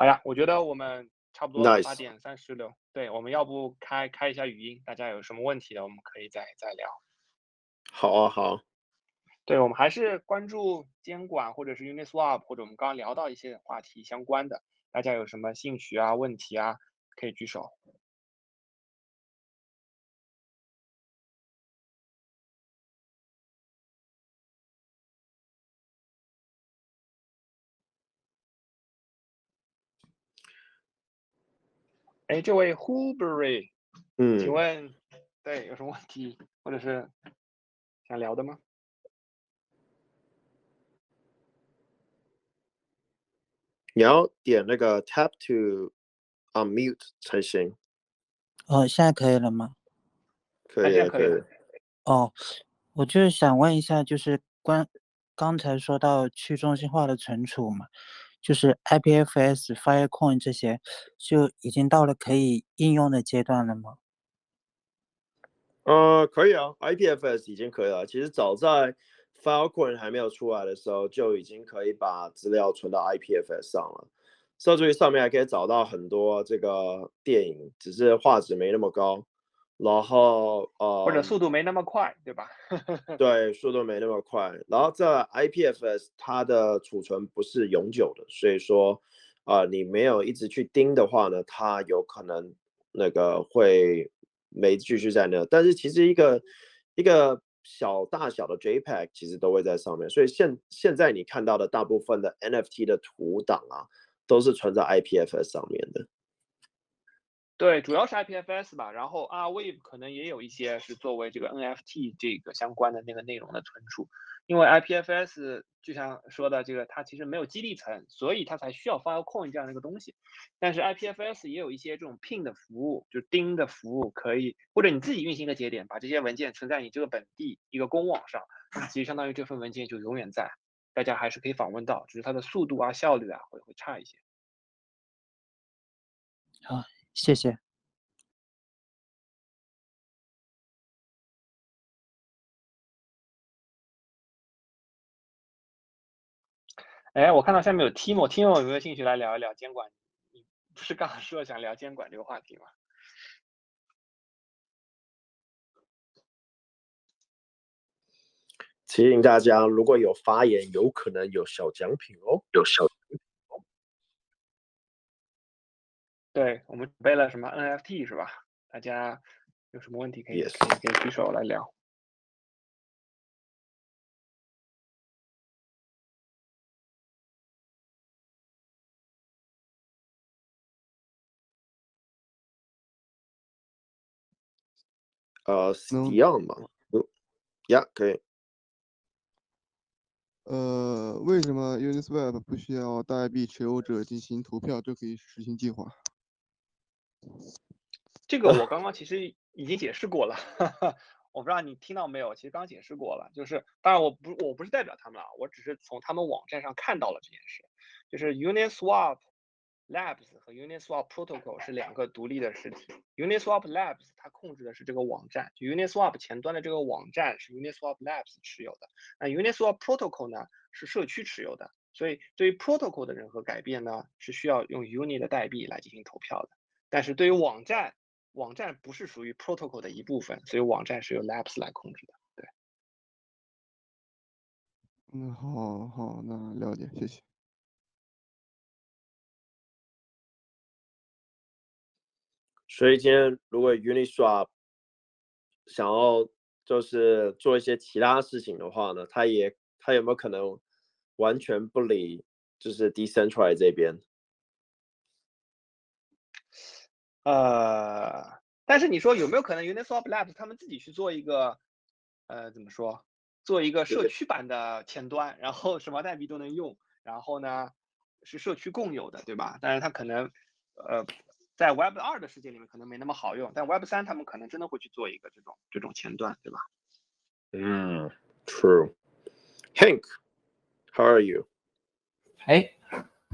好呀，我觉得我们。差不多八点三十六，对，我们要不开开一下语音，大家有什么问题的，我们可以再再聊。好啊，好。对，我们还是关注监管或者是 Uniswap 或者我们刚刚聊到一些话题相关的，大家有什么兴趣啊、问题啊，可以举手。哎，这位 Huberry，嗯，请问，对，有什么问题或者是想聊的吗？你要点那个 Tap to unmute 才行。哦，现在可以了吗？可以，可以。哦，我就是想问一下，就是关刚才说到去中心化的存储嘛。就是 IPFS、Filecoin 这些就已经到了可以应用的阶段了吗？呃，可以啊，IPFS 已经可以了。其实早在 Filecoin 还没有出来的时候，就已经可以把资料存到 IPFS 上了。甚至于上面还可以找到很多这个电影，只是画质没那么高。然后呃，或者速度没那么快，对吧？*laughs* 对，速度没那么快。然后这 IPFS 它的储存不是永久的，所以说啊、呃，你没有一直去盯的话呢，它有可能那个会没继续在那。但是其实一个一个小大小的 JPEG 其实都会在上面，所以现现在你看到的大部分的 NFT 的图档啊，都是存在 IPFS 上面的。对，主要是 IPFS 吧，然后 R Wave 可能也有一些是作为这个 NFT 这个相关的那个内容的存储，因为 IPFS 就像说的这个，它其实没有激励层，所以它才需要 Filecoin 这样的一个东西。但是 IPFS 也有一些这种 pin 的服务，就钉的服务可以，或者你自己运行一个节点，把这些文件存在你这个本地一个公网上，其实相当于这份文件就永远在，大家还是可以访问到，只是它的速度啊、效率啊会会差一些。好。谢谢。哎，我看到下面有 Timo，Timo 有没有兴趣来聊一聊监管？你不是刚刚说想聊监管这个话题吗？提醒大家，如果有发言，有可能有小奖品哦，有小。对，我们准备了什么 NFT 是吧？大家有什么问题可以 Yes. 可以可以举手来聊。呃，Dion 嘛，嗯，Yeah，可以。呃，为什么 Uniswap 不需要代币持有者进行投票就可以实行计划？这个我刚刚其实已经解释过了，*laughs* 我不知道你听到没有？其实刚解释过了，就是当然我不我不是代表他们啊，我只是从他们网站上看到了这件事，就是 Uniswap Labs 和 Uniswap Protocol 是两个独立的实体，Uniswap Labs 它控制的是这个网站，Uniswap 前端的这个网站是 Uniswap Labs 持有的，那 Uniswap Protocol 呢是社区持有的，所以对于 Protocol 的任何改变呢是需要用 Uni 的代币来进行投票的，但是对于网站，网站不是属于 Protocol 的一部分，所以网站是由 Labs 来控制的，对。嗯，好好，那了解，谢谢。所以今天如果 Uniswap 想要就是做一些其他事情的话呢，他也他有没有可能完全不理就是 Decentralize 这边？呃，但是你说有没有可能 Uniswap Labs 他们自己去做一个呃怎么说，做一个社区版的前端，然后什么代币都能用，然后呢是社区共有的，对吧？但是它可能呃。在 Web 二的世界里面可能没那么好用，但 Web 三他们可能真的会去做一个这种这种前端，对吧？嗯，True。Hank，How are you？哎，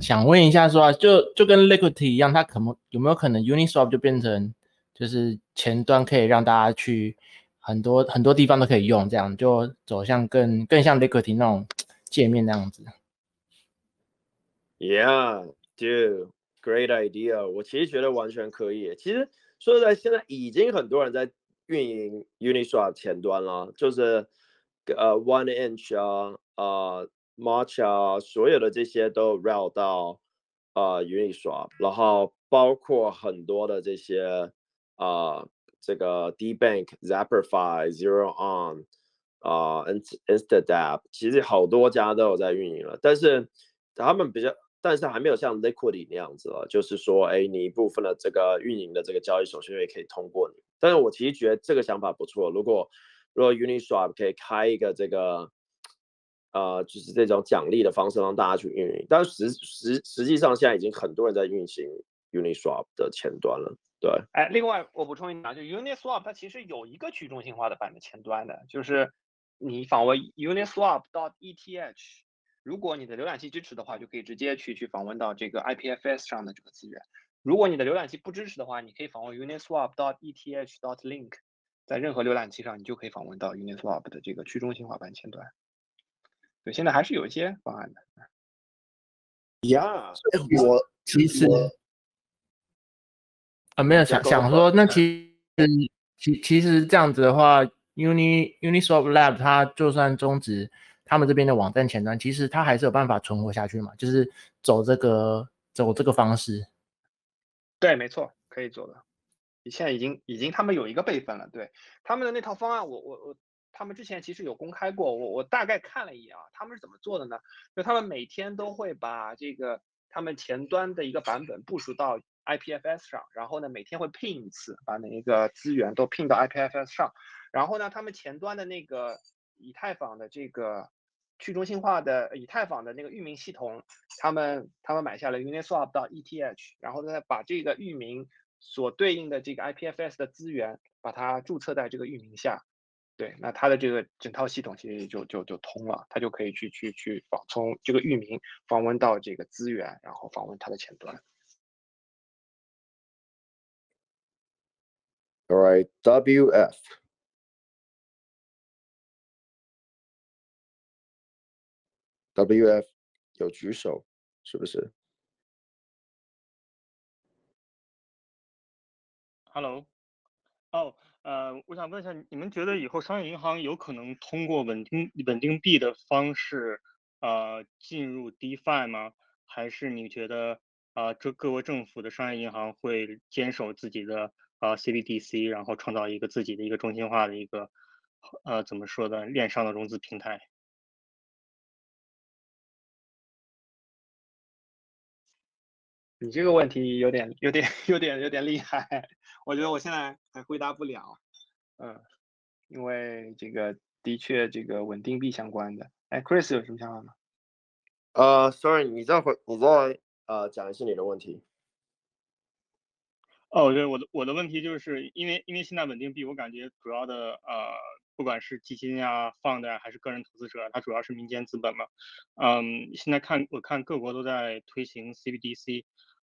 想问一下说啊，就就跟 Liquidity 一样，它可能有没有可能 Uniswap 就变成就是前端可以让大家去很多很多地方都可以用，这样就走向更更像 Liquidity 那种界面那样子？Yeah，do。Great idea！我其实觉得完全可以。其实说实在，现在已经很多人在运营 Uniswap 前端了，就是呃 One Inch 啊、呃 March 啊，所有的这些都 route 到呃 Uniswap，然后包括很多的这些啊、这个 DBank、Zapperfi、Zero On 啊、呃、Instadapp，其实好多家都有在运营了，但是他们比较。但是还没有像 Liquidity 那样子了，就是说，哎，你一部分的这个运营的这个交易手续费可以通过你。但是我其实觉得这个想法不错。如果如果 Uniswap 可以开一个这个，呃，就是这种奖励的方式让大家去运营，但实实实际上现在已经很多人在运行 Uniswap 的前端了。对，哎，另外我补充一下，就 Uniswap 它其实有一个去中心化的版的前端的，就是你访问 Uniswap.eth。如果你的浏览器支持的话，就可以直接去去访问到这个 IPFS 上的这个资源。如果你的浏览器不支持的话，你可以访问 uniswap.eth.link，在任何浏览器上，你就可以访问到 Uniswap 的这个去中心化版前端。对，现在还是有一些方案的。呀，我其实啊，没有想想说，那其实其其实这样子的话，Uni Uniswap Lab 它就算终止。他们这边的网站前端，其实它还是有办法存活下去嘛，就是走这个走这个方式。对，没错，可以做的。你现在已经已经他们有一个备份了，对他们的那套方案我，我我我，他们之前其实有公开过，我我大概看了一眼啊，他们是怎么做的呢？就他们每天都会把这个他们前端的一个版本部署到 IPFS 上，然后呢，每天会聘一次，把每一个资源都聘到 IPFS 上，然后呢，他们前端的那个以太坊的这个。去中心化的以太坊的那个域名系统，他们他们买下了 Uniswap 到 ETH，然后再把这个域名所对应的这个 IPFS 的资源，把它注册在这个域名下。对，那它的这个整套系统其实就就就通了，它就可以去去去访从这个域名访问到这个资源，然后访问它的前端。All right, WF. WF 有举手，是不是？Hello，哦、oh，呃，我想问一下，你们觉得以后商业银行有可能通过稳定稳定币的方式，呃，进入 DeFi 吗？还是你觉得，啊、呃，这各国政府的商业银行会坚守自己的呃 CBDC，然后创造一个自己的一个中心化的一个，呃，怎么说的链上的融资平台？你这个问题有点、有点、有点、有点厉害，我觉得我现在还回答不了。嗯，因为这个的确这个稳定币相关的。哎，Chris 有什么想法吗？呃、uh,，Sorry，你再回，你再呃讲一下你的问题。哦，对，我的我的问题就是因为因为现在稳定币，我感觉主要的呃，不管是基金啊、放的还是个人投资者，它主要是民间资本嘛。嗯，现在看我看各国都在推行 CBDC，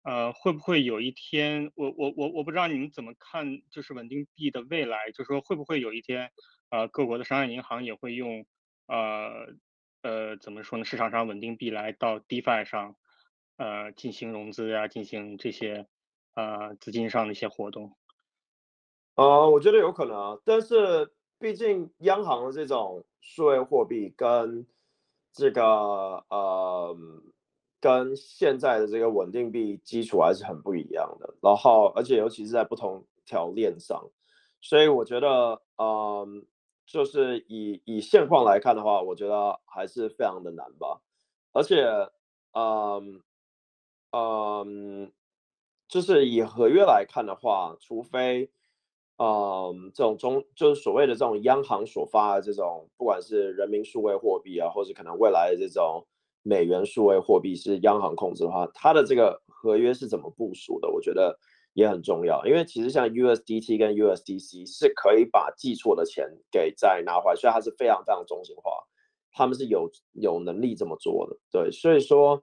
呃，会不会有一天，我我我我不知道你们怎么看，就是稳定币的未来，就是说会不会有一天，呃，各国的商业银行也会用呃呃怎么说呢，市场上稳定币来到 DeFi 上，呃，进行融资啊，进行这些。呃，资金上的一些活动，呃，我觉得有可能啊，但是毕竟央行的这种数位货币跟这个呃，跟现在的这个稳定币基础还是很不一样的，然后而且尤其是在不同条链上，所以我觉得，嗯、就是以以现况来看的话，我觉得还是非常的难吧，而且，嗯，嗯。就是以合约来看的话，除非，嗯，这种中就是所谓的这种央行所发的这种，不管是人民数位货币啊，或者可能未来的这种美元数位货币是央行控制的话，它的这个合约是怎么部署的？我觉得也很重要，因为其实像 USDT 跟 USDC 是可以把记错的钱给再拿回来，所以它是非常非常中心化，他们是有有能力这么做的，对，所以说，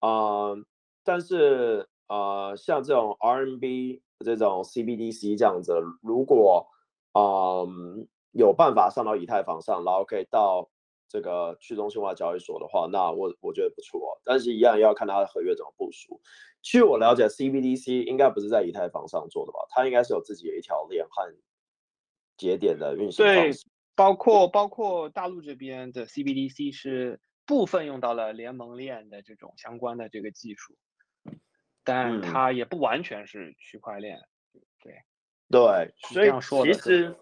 嗯，但是。啊、呃，像这种 RMB 这种 CBDC 这样子，如果嗯、有办法上到以太坊上，然后可以到这个去中心化交易所的话，那我我觉得不错。但是，一样要看它的合约怎么部署。据我了解，CBDC 应该不是在以太坊上做的吧？它应该是有自己的一条链和节点的运行方式。对，包括包括大陆这边的 CBDC 是部分用到了联盟链的这种相关的这个技术。但它也不完全是区块链，嗯、对对，所以其实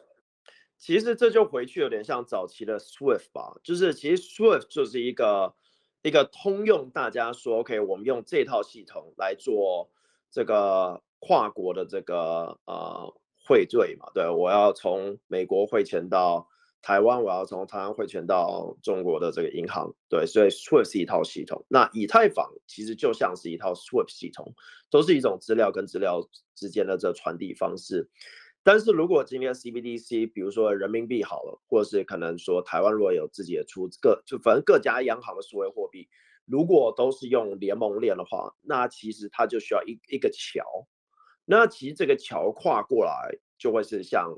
其实这就回去有点像早期的 Swift 吧，就是其实 Swift 就是一个一个通用，大家说 OK，我们用这套系统来做这个跨国的这个呃汇兑嘛，对，我要从美国汇钱到。台湾，我要从台湾汇钱到中国的这个银行，对，所以 SWIFT 是一套系统。那以太坊其实就像是一套 SWIFT 系统，都是一种资料跟资料之间的这传递方式。但是如果今天 CBDC，比如说人民币好了，或者是可能说台湾如果有自己的出各，就反正各家央行的数位货币，如果都是用联盟链的话，那其实它就需要一一个桥。那其实这个桥跨过来，就会是像。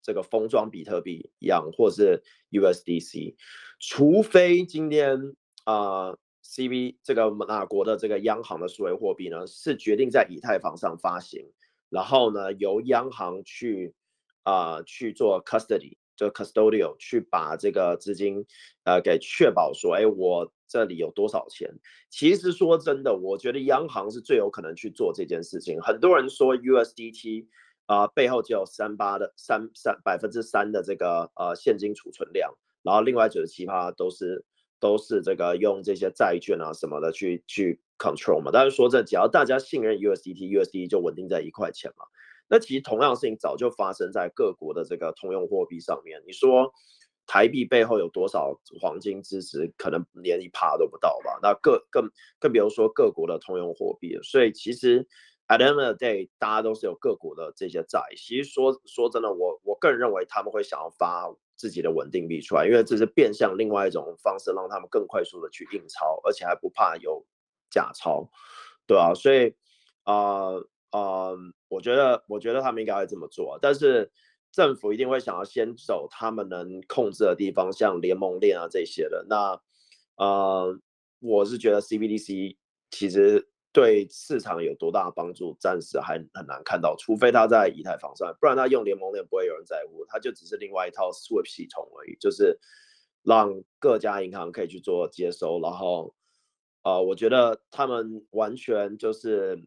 这个封装比特币一样，或是 USDC，除非今天啊、CB 这个哪国的这个央行的数位货币呢是决定在以太坊上发行，然后呢由央行去啊、去做 custody，就 custodial 去把这个资金呃给确保说，哎，我这里有多少钱？其实说真的，我觉得央行是最有可能去做这件事情。很多人说 USDT。啊、背后只有三八的三三百分之三的这个呃现金储存量，然后另外九十七趴都是都是这个用这些债券啊什么的去去 control 嘛。但是说这只要大家信任 USDT，USDT 就稳定在一块钱嘛。那其实同样的事情早就发生在各国的这个通用货币上面。你说台币背后有多少黄金支持？可能连一趴都不到吧。那各更更比如说各国的通用货币，所以其实。At the end of the day，大家都是有各国的这些债。其实说说真的，我我个人认为他们会想要发自己的稳定币出来，因为这是变相另外一种方式，让他们更快速的去印钞，而且还不怕有假钞，对啊，所以啊啊、呃呃，我觉得我觉得他们应该会这么做。但是政府一定会想要先走他们能控制的地方，像联盟链啊这些的。那呃，我是觉得 CBDC 其实。对市场有多大的帮助，暂时还很难看到，除非他在以太坊上，不然他用联盟链不会有人在乎，他就只是另外一套 swip 系统而已，就是让各家银行可以去做接收，然后，呃，我觉得他们完全就是，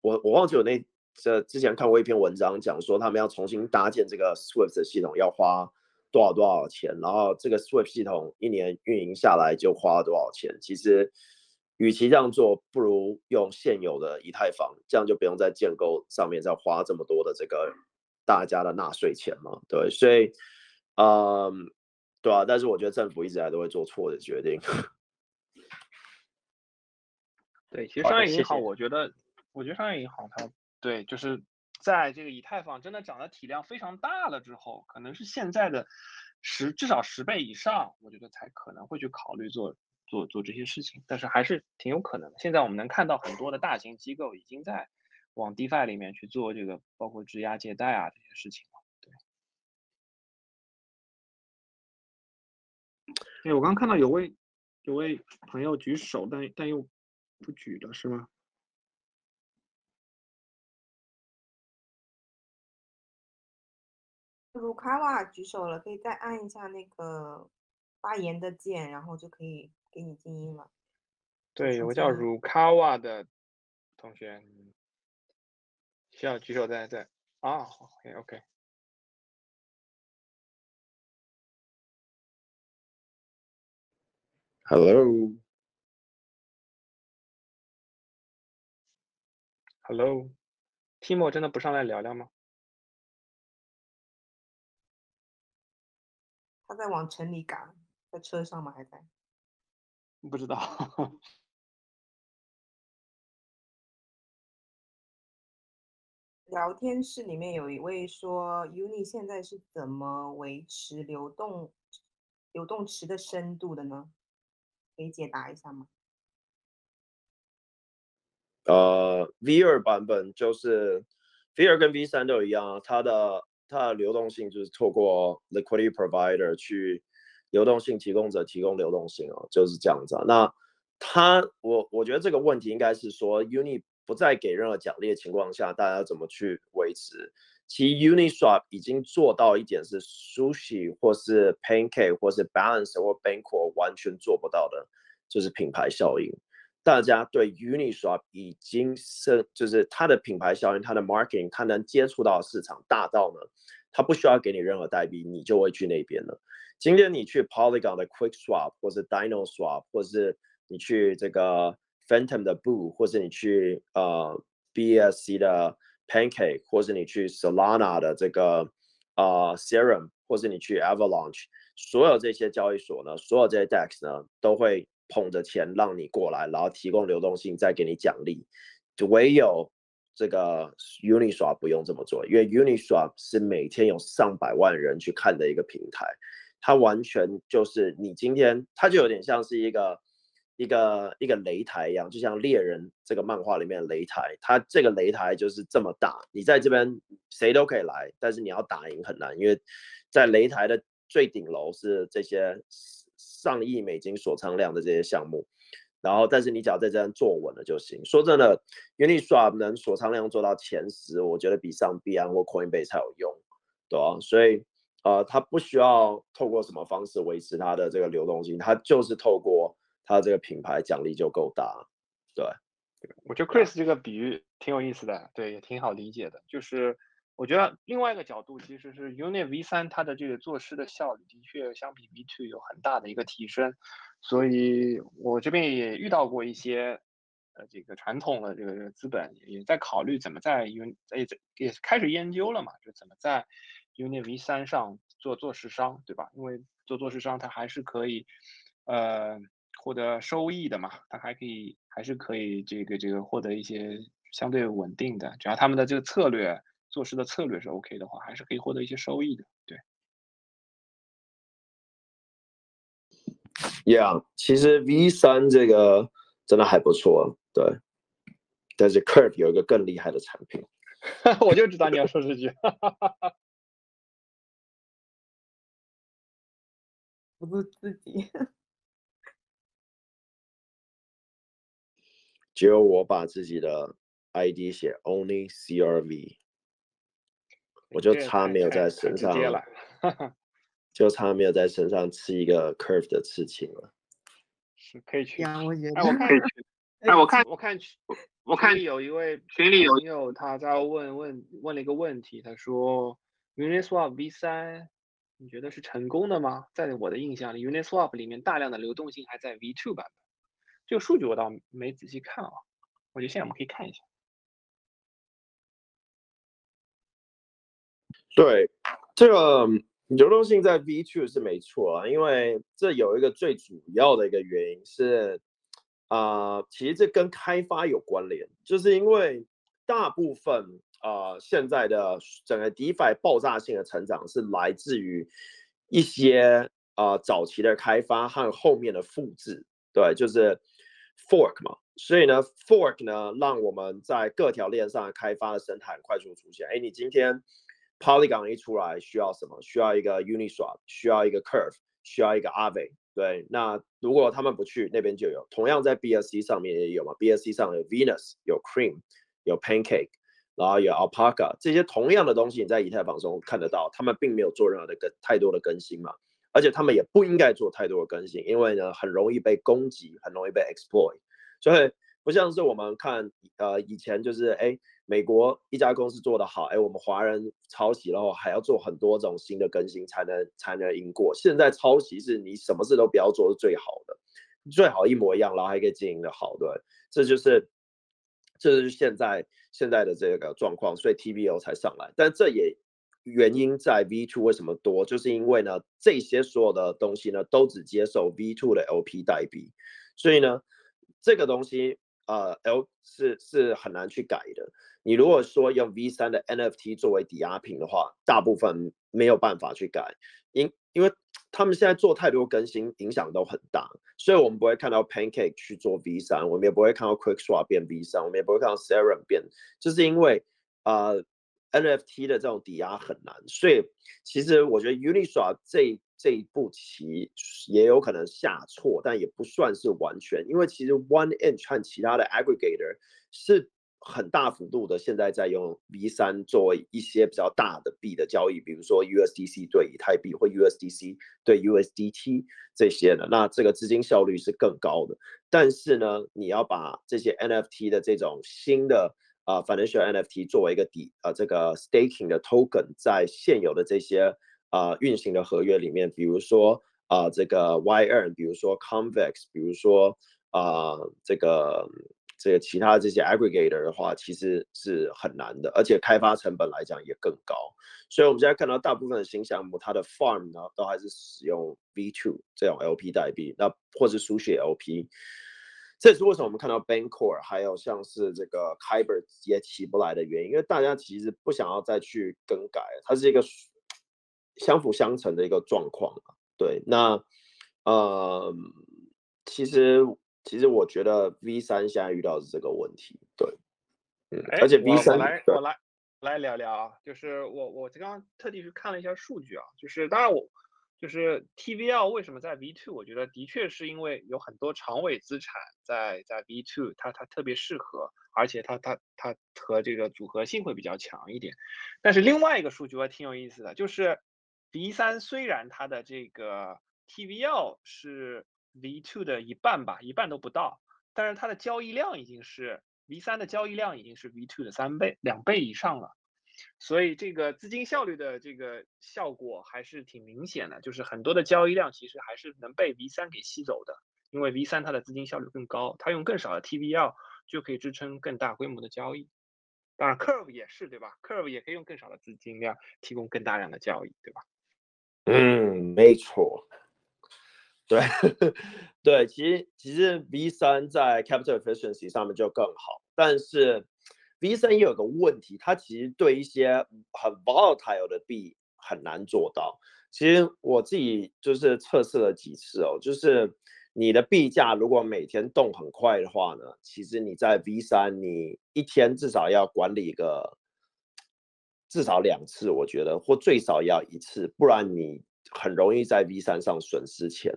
我我忘记我那这之前看过一篇文章讲说，他们要重新搭建这个 SWIFT 系统要花多少多少钱，然后这个 SWIFT 系统一年运营下来就花了多少钱，其实。与其这样做，不如用现有的以太坊，这样就不用在建构上面再花这么多的这个大家的纳税钱嘛，对，所以，嗯，对啊，但是我觉得政府一直来都会做错的决定。对，其实商业银行，我觉得，我觉得商业银行它对，就是在这个以太坊真的涨的体量非常大了之后，可能是现在的十至少十倍以上，我觉得才可能会去考虑做做做这些事情，但是还是挺有可能的。现在我们能看到很多的大型机构已经在往 DeFi 里面去做这个，包括质押借贷啊这些事情了。对，哎，我刚看到有位有位朋友举手，但但又不举了，是吗？如卡瓦举手了，可以再按一下那个发言的键，然后就可以给你静音了。对，有个叫如卡瓦的同学，需要举手再再啊，OK OK。Hello。Hello，Timo 真的不上来聊聊吗？他在往城里赶，在车上吗？还在？不知道。*laughs* 聊天室里面有一位说，Uni 现在是怎么维持流动流动池的深度的呢？可以解答一下吗？呃，V 二版本就是 V 二跟 V 三都一样，它的它的流动性就是透过 liquidity provider 去流动性提供者提供流动性哦，就是这样子啊。那它我我觉得这个问题应该是说，Uni 不再给任何奖励的情况下，大家怎么去维持？其实 Uniswap 已经做到一点是 Sushi 或是 Pancake 或是 Balance 或 Banko 完全做不到的，就是品牌效应。大家对 Uniswap 已经是就是它的品牌效应，它的 marketing，它能接触到市场大到呢，它不需要给你任何代币，你就会去那边了。今天你去 Polygon 的 QuickSwap，或是 DinoSwap，或是你去这个 Phantom 的 Boo，或是你去呃 BSC 的 Pancake，或是你去 Solana 的这个呃 Serum，或是你去 Avalanche，所有这些交易所呢，所有这些 DEX 呢，都会。捧着钱让你过来，然后提供流动性，再给你奖励。就唯有这个 Uniswap 不用这么做，因为 Uniswap 是每天有上百万人去看的一个平台，它完全就是你今天，它就有点像是一个一个一个擂台一样，就像猎人这个漫画里面的擂台，它这个擂台就是这么大，你在这边谁都可以来，但是你要打赢很难，因为在擂台的最顶楼是这些。上亿美金锁仓量的这些项目，然后但是你只要在这样坐稳了就行。说真的，Uniswap 能锁仓量做到前十，我觉得比上币安或 Coinbase 才有用，对啊，所以呃，它不需要透过什么方式维持它的这个流动性，它就是透过它这个品牌奖励就够大。对，我觉得 Chris 这个比喻挺有意思的，对，也挺好理解的，就是。我觉得另外一个角度其实是 Uni V 三它的这个做事的效率的确相比 V two 有很大的一个提升，所以我这边也遇到过一些呃这个传统的这个资本也在考虑怎么在 Uni 也也开始研究了嘛，就怎么在 Uni V 三上做做市商，对吧？因为做做市商它还是可以呃获得收益的嘛，它还可以还是可以这个这个获得一些相对稳定的，只要他们的这个策略。做事的策略是 OK 的话，还是可以获得一些收益的。对，Yeah，其实 V 三这个真的还不错，对。但是 Curve 有一个更厉害的产品，*laughs* 我就知道你要说这句。*laughs* 不是自己，只有我把自己的 ID 写 Only CRV。我 *laughs* 就差没有在身上，就差没有在身上吃一个 curve 的刺青了。是可以去，哎，我可以去，哎，我看，我看，我看有一位群里有朋友他在问问问了一个问题，他说，Uniswap V3，你觉得是成功的吗？在我的印象里，Uniswap 里面大量的流动性还在 V2 版本，这个数据我倒没仔细看啊，我觉得现在我们可以看一下。对，这个流动性在 V2 是没错啊，因为这有一个最主要的一个原因是，啊、其实这跟开发有关联，就是因为大部分啊、现在的整个 DeFi 爆炸性的成长是来自于一些啊、早期的开发和后面的复制，对，就是 fork 嘛。所以呢，fork 呢，让我们在各条链上开发的生态快速出现。哎，你今天 Polygon 一出来，需要什么？需要一个 Uniswap，需要一个 Curve，需要一个 Aave。对，那如果他们不去，那边就有。同样在 BSC 上面也有嘛，BSC 上有 Venus，有 Cream，有 Pancake，然后有 Alpaca，这些同样的东西你在以太坊中看得到，他们并没有做任何的更太多的更新嘛，而且他们也不应该做太多的更新，因为呢，很容易被攻击，很容易被 exploit。所以不像是我们看，呃，以前就是哎，美国一家公司做得好，哎，我们华人抄袭，然后还要做很多种新的更新才能才能赢过。现在抄袭是你什么事都不要做是最好的，最好一模一样，然后还可以经营得好，对，这就是这就是现在现在的这个状况，所以 TVL 才上来。但这也原因在 V2 为什么多，就是因为呢，这些所有的东西呢都只接受 V2 的 LP 代币，所以呢。这个东西，呃，L 是是很难去改的。你如果说用 V 三的 NFT 作为抵押品的话，大部分没有办法去改，因因为他们现在做太多更新，影响都很大，所以我们不会看到 Pancake 去做 V 三我们也不会看到 QuickSwap 变 V 三我们也不会看到 Serum 变，就是因为呃 NFT 的这种抵押很难，所以其实我觉得 Uniswap 这。这一步棋也有可能下错，但也不算是完全，因为其实 One Inch 和其他的 Aggregator 是很大幅度的，现在在用 V3 做一些比较大的币的交易，比如说 USDC 对以太币或 USDC 对 USDT 这些的，那这个资金效率是更高的。但是呢，你要把这些 NFT 的这种新的啊、Financial NFT 作为一个底啊、这个 Staking 的 Token，在现有的这些。啊、运行的合约里面，比如说啊、这个 YN，比如说 Convex，比如说啊、这个这个其他这些 Aggregator 的话，其实是很难的，而且开发成本来讲也更高。所以我们现在看到大部分的新项目，它的 Farm 呢，都还是使用 V2 这种 LP 代币，那或是书写 LP。这也是为什么我们看到 Bancor 还有像是这个 Kyber 也起不来的原因，因为大家其实不想要再去更改，它是一个。相辅相成的一个状况，对，那呃，其实其实我觉得 V 三现在遇到的是这个问题，对，嗯，而且 V 三，我来我来来聊聊啊，就是我我刚刚特地去看了一下数据啊，就是当然我就是 TVL 为什么在 V two，我觉得的确是因为有很多长尾资产在在 V two，它它特别适合，而且它它它和这个组合性会比较强一点，但是另外一个数据还挺有意思的，就是。V 三虽然它的这个 TVL 是 V two 的一半吧，一半都不到，但是它的交易量已经是 V 三的交易量已经是 V two 的三倍，两倍以上了，所以这个资金效率的这个效果还是挺明显的，就是很多的交易量其实还是能被 V 三给吸走的，因为 V 三它的资金效率更高，它用更少的 TVL 就可以支撑更大规模的交易，当然 Curve 也是对吧？Curve 也可以用更少的资金量提供更大量的交易，对吧？嗯，没错，对，*laughs* 对，其实其实 V 三在 capital efficiency 上面就更好，但是 V 三也有个问题，它其实对一些很 volatile 的币很难做到。其实我自己就是测试了几次哦，就是你的币价如果每天动很快的话呢，其实你在 V 三你一天至少要管理个。至少两次，我觉得或最少要一次，不然你很容易在 V 三上损失钱。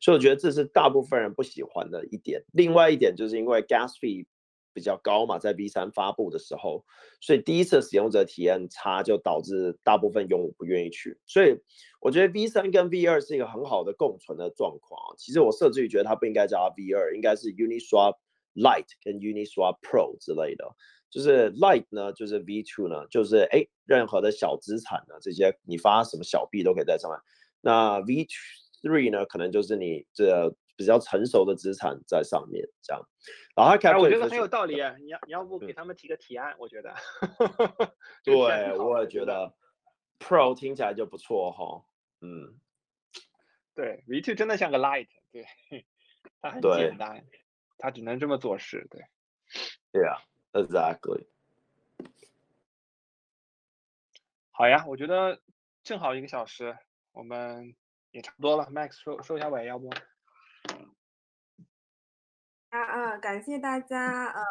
所以我觉得这是大部分人不喜欢的一点。另外一点就是因为 gas fee 比较高嘛，在 V 三发布的时候，所以第一次使用者体验差，就导致大部分用户不愿意去。所以我觉得 V 三跟 V 二是一个很好的共存的状况。其实我甚至于觉得它不应该叫 V 二，应该是 Uniswap Lite 跟 Uniswap Pro 之类的。就是 Light 呢，就是 V2 呢，就是哎，任何的小资产呢，这些你发什么小币都可以在上面。那 V3 呢，可能就是你这比较成熟的资产在上面这样。然后它，我觉得很有道理啊，你要你要不给他们提个提案，嗯、我觉得。*laughs* 对，我也觉得。Pro 听起来就不错哈。嗯，对，V2 真的像个 Lite，对，*laughs* 它很简单，它只能这么做事，对。Yeah，exactly。*laughs* 好呀，我觉得正好一个小时，我们也差不多了。Max 收收一下尾，要不？啊啊！感谢大家，呃，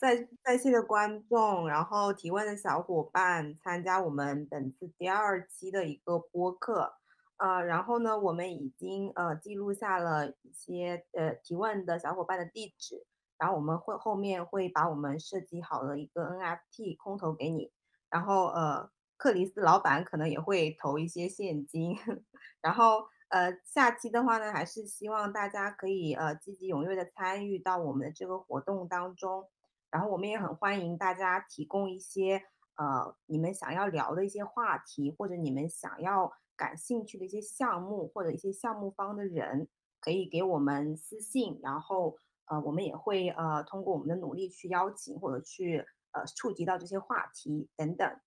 在在线的观众，然后提问的小伙伴，参加我们本次第二期的一个播客，呃，然后呢，我们已经呃记录下了一些呃提问的小伙伴的地址，然后我们会后面会把我们设计好的一个 NFT 空投给你，然后呃，克里斯老板可能也会投一些现金，*laughs* 然后。呃，下期的话呢，还是希望大家可以呃积极踊跃的参与到我们的这个活动当中，然后我们也很欢迎大家提供一些呃你们想要聊的一些话题，或者你们想要感兴趣的一些项目，或者一些项目方的人，可以给我们私信，然后呃我们也会呃通过我们的努力去邀请或者去呃触及到这些话题等等。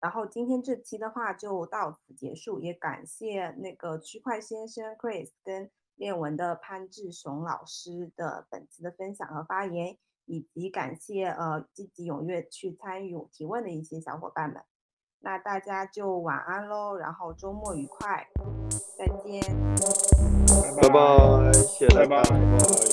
然后今天这期的话就到此结束，也感谢那个区块先生 Chris 跟练文的潘志雄老师的本次的分享和发言，以及感谢呃积极踊跃去参与提问的一些小伙伴们。那大家就晚安喽，然后周末愉快，再见，拜拜，谢谢，拜拜。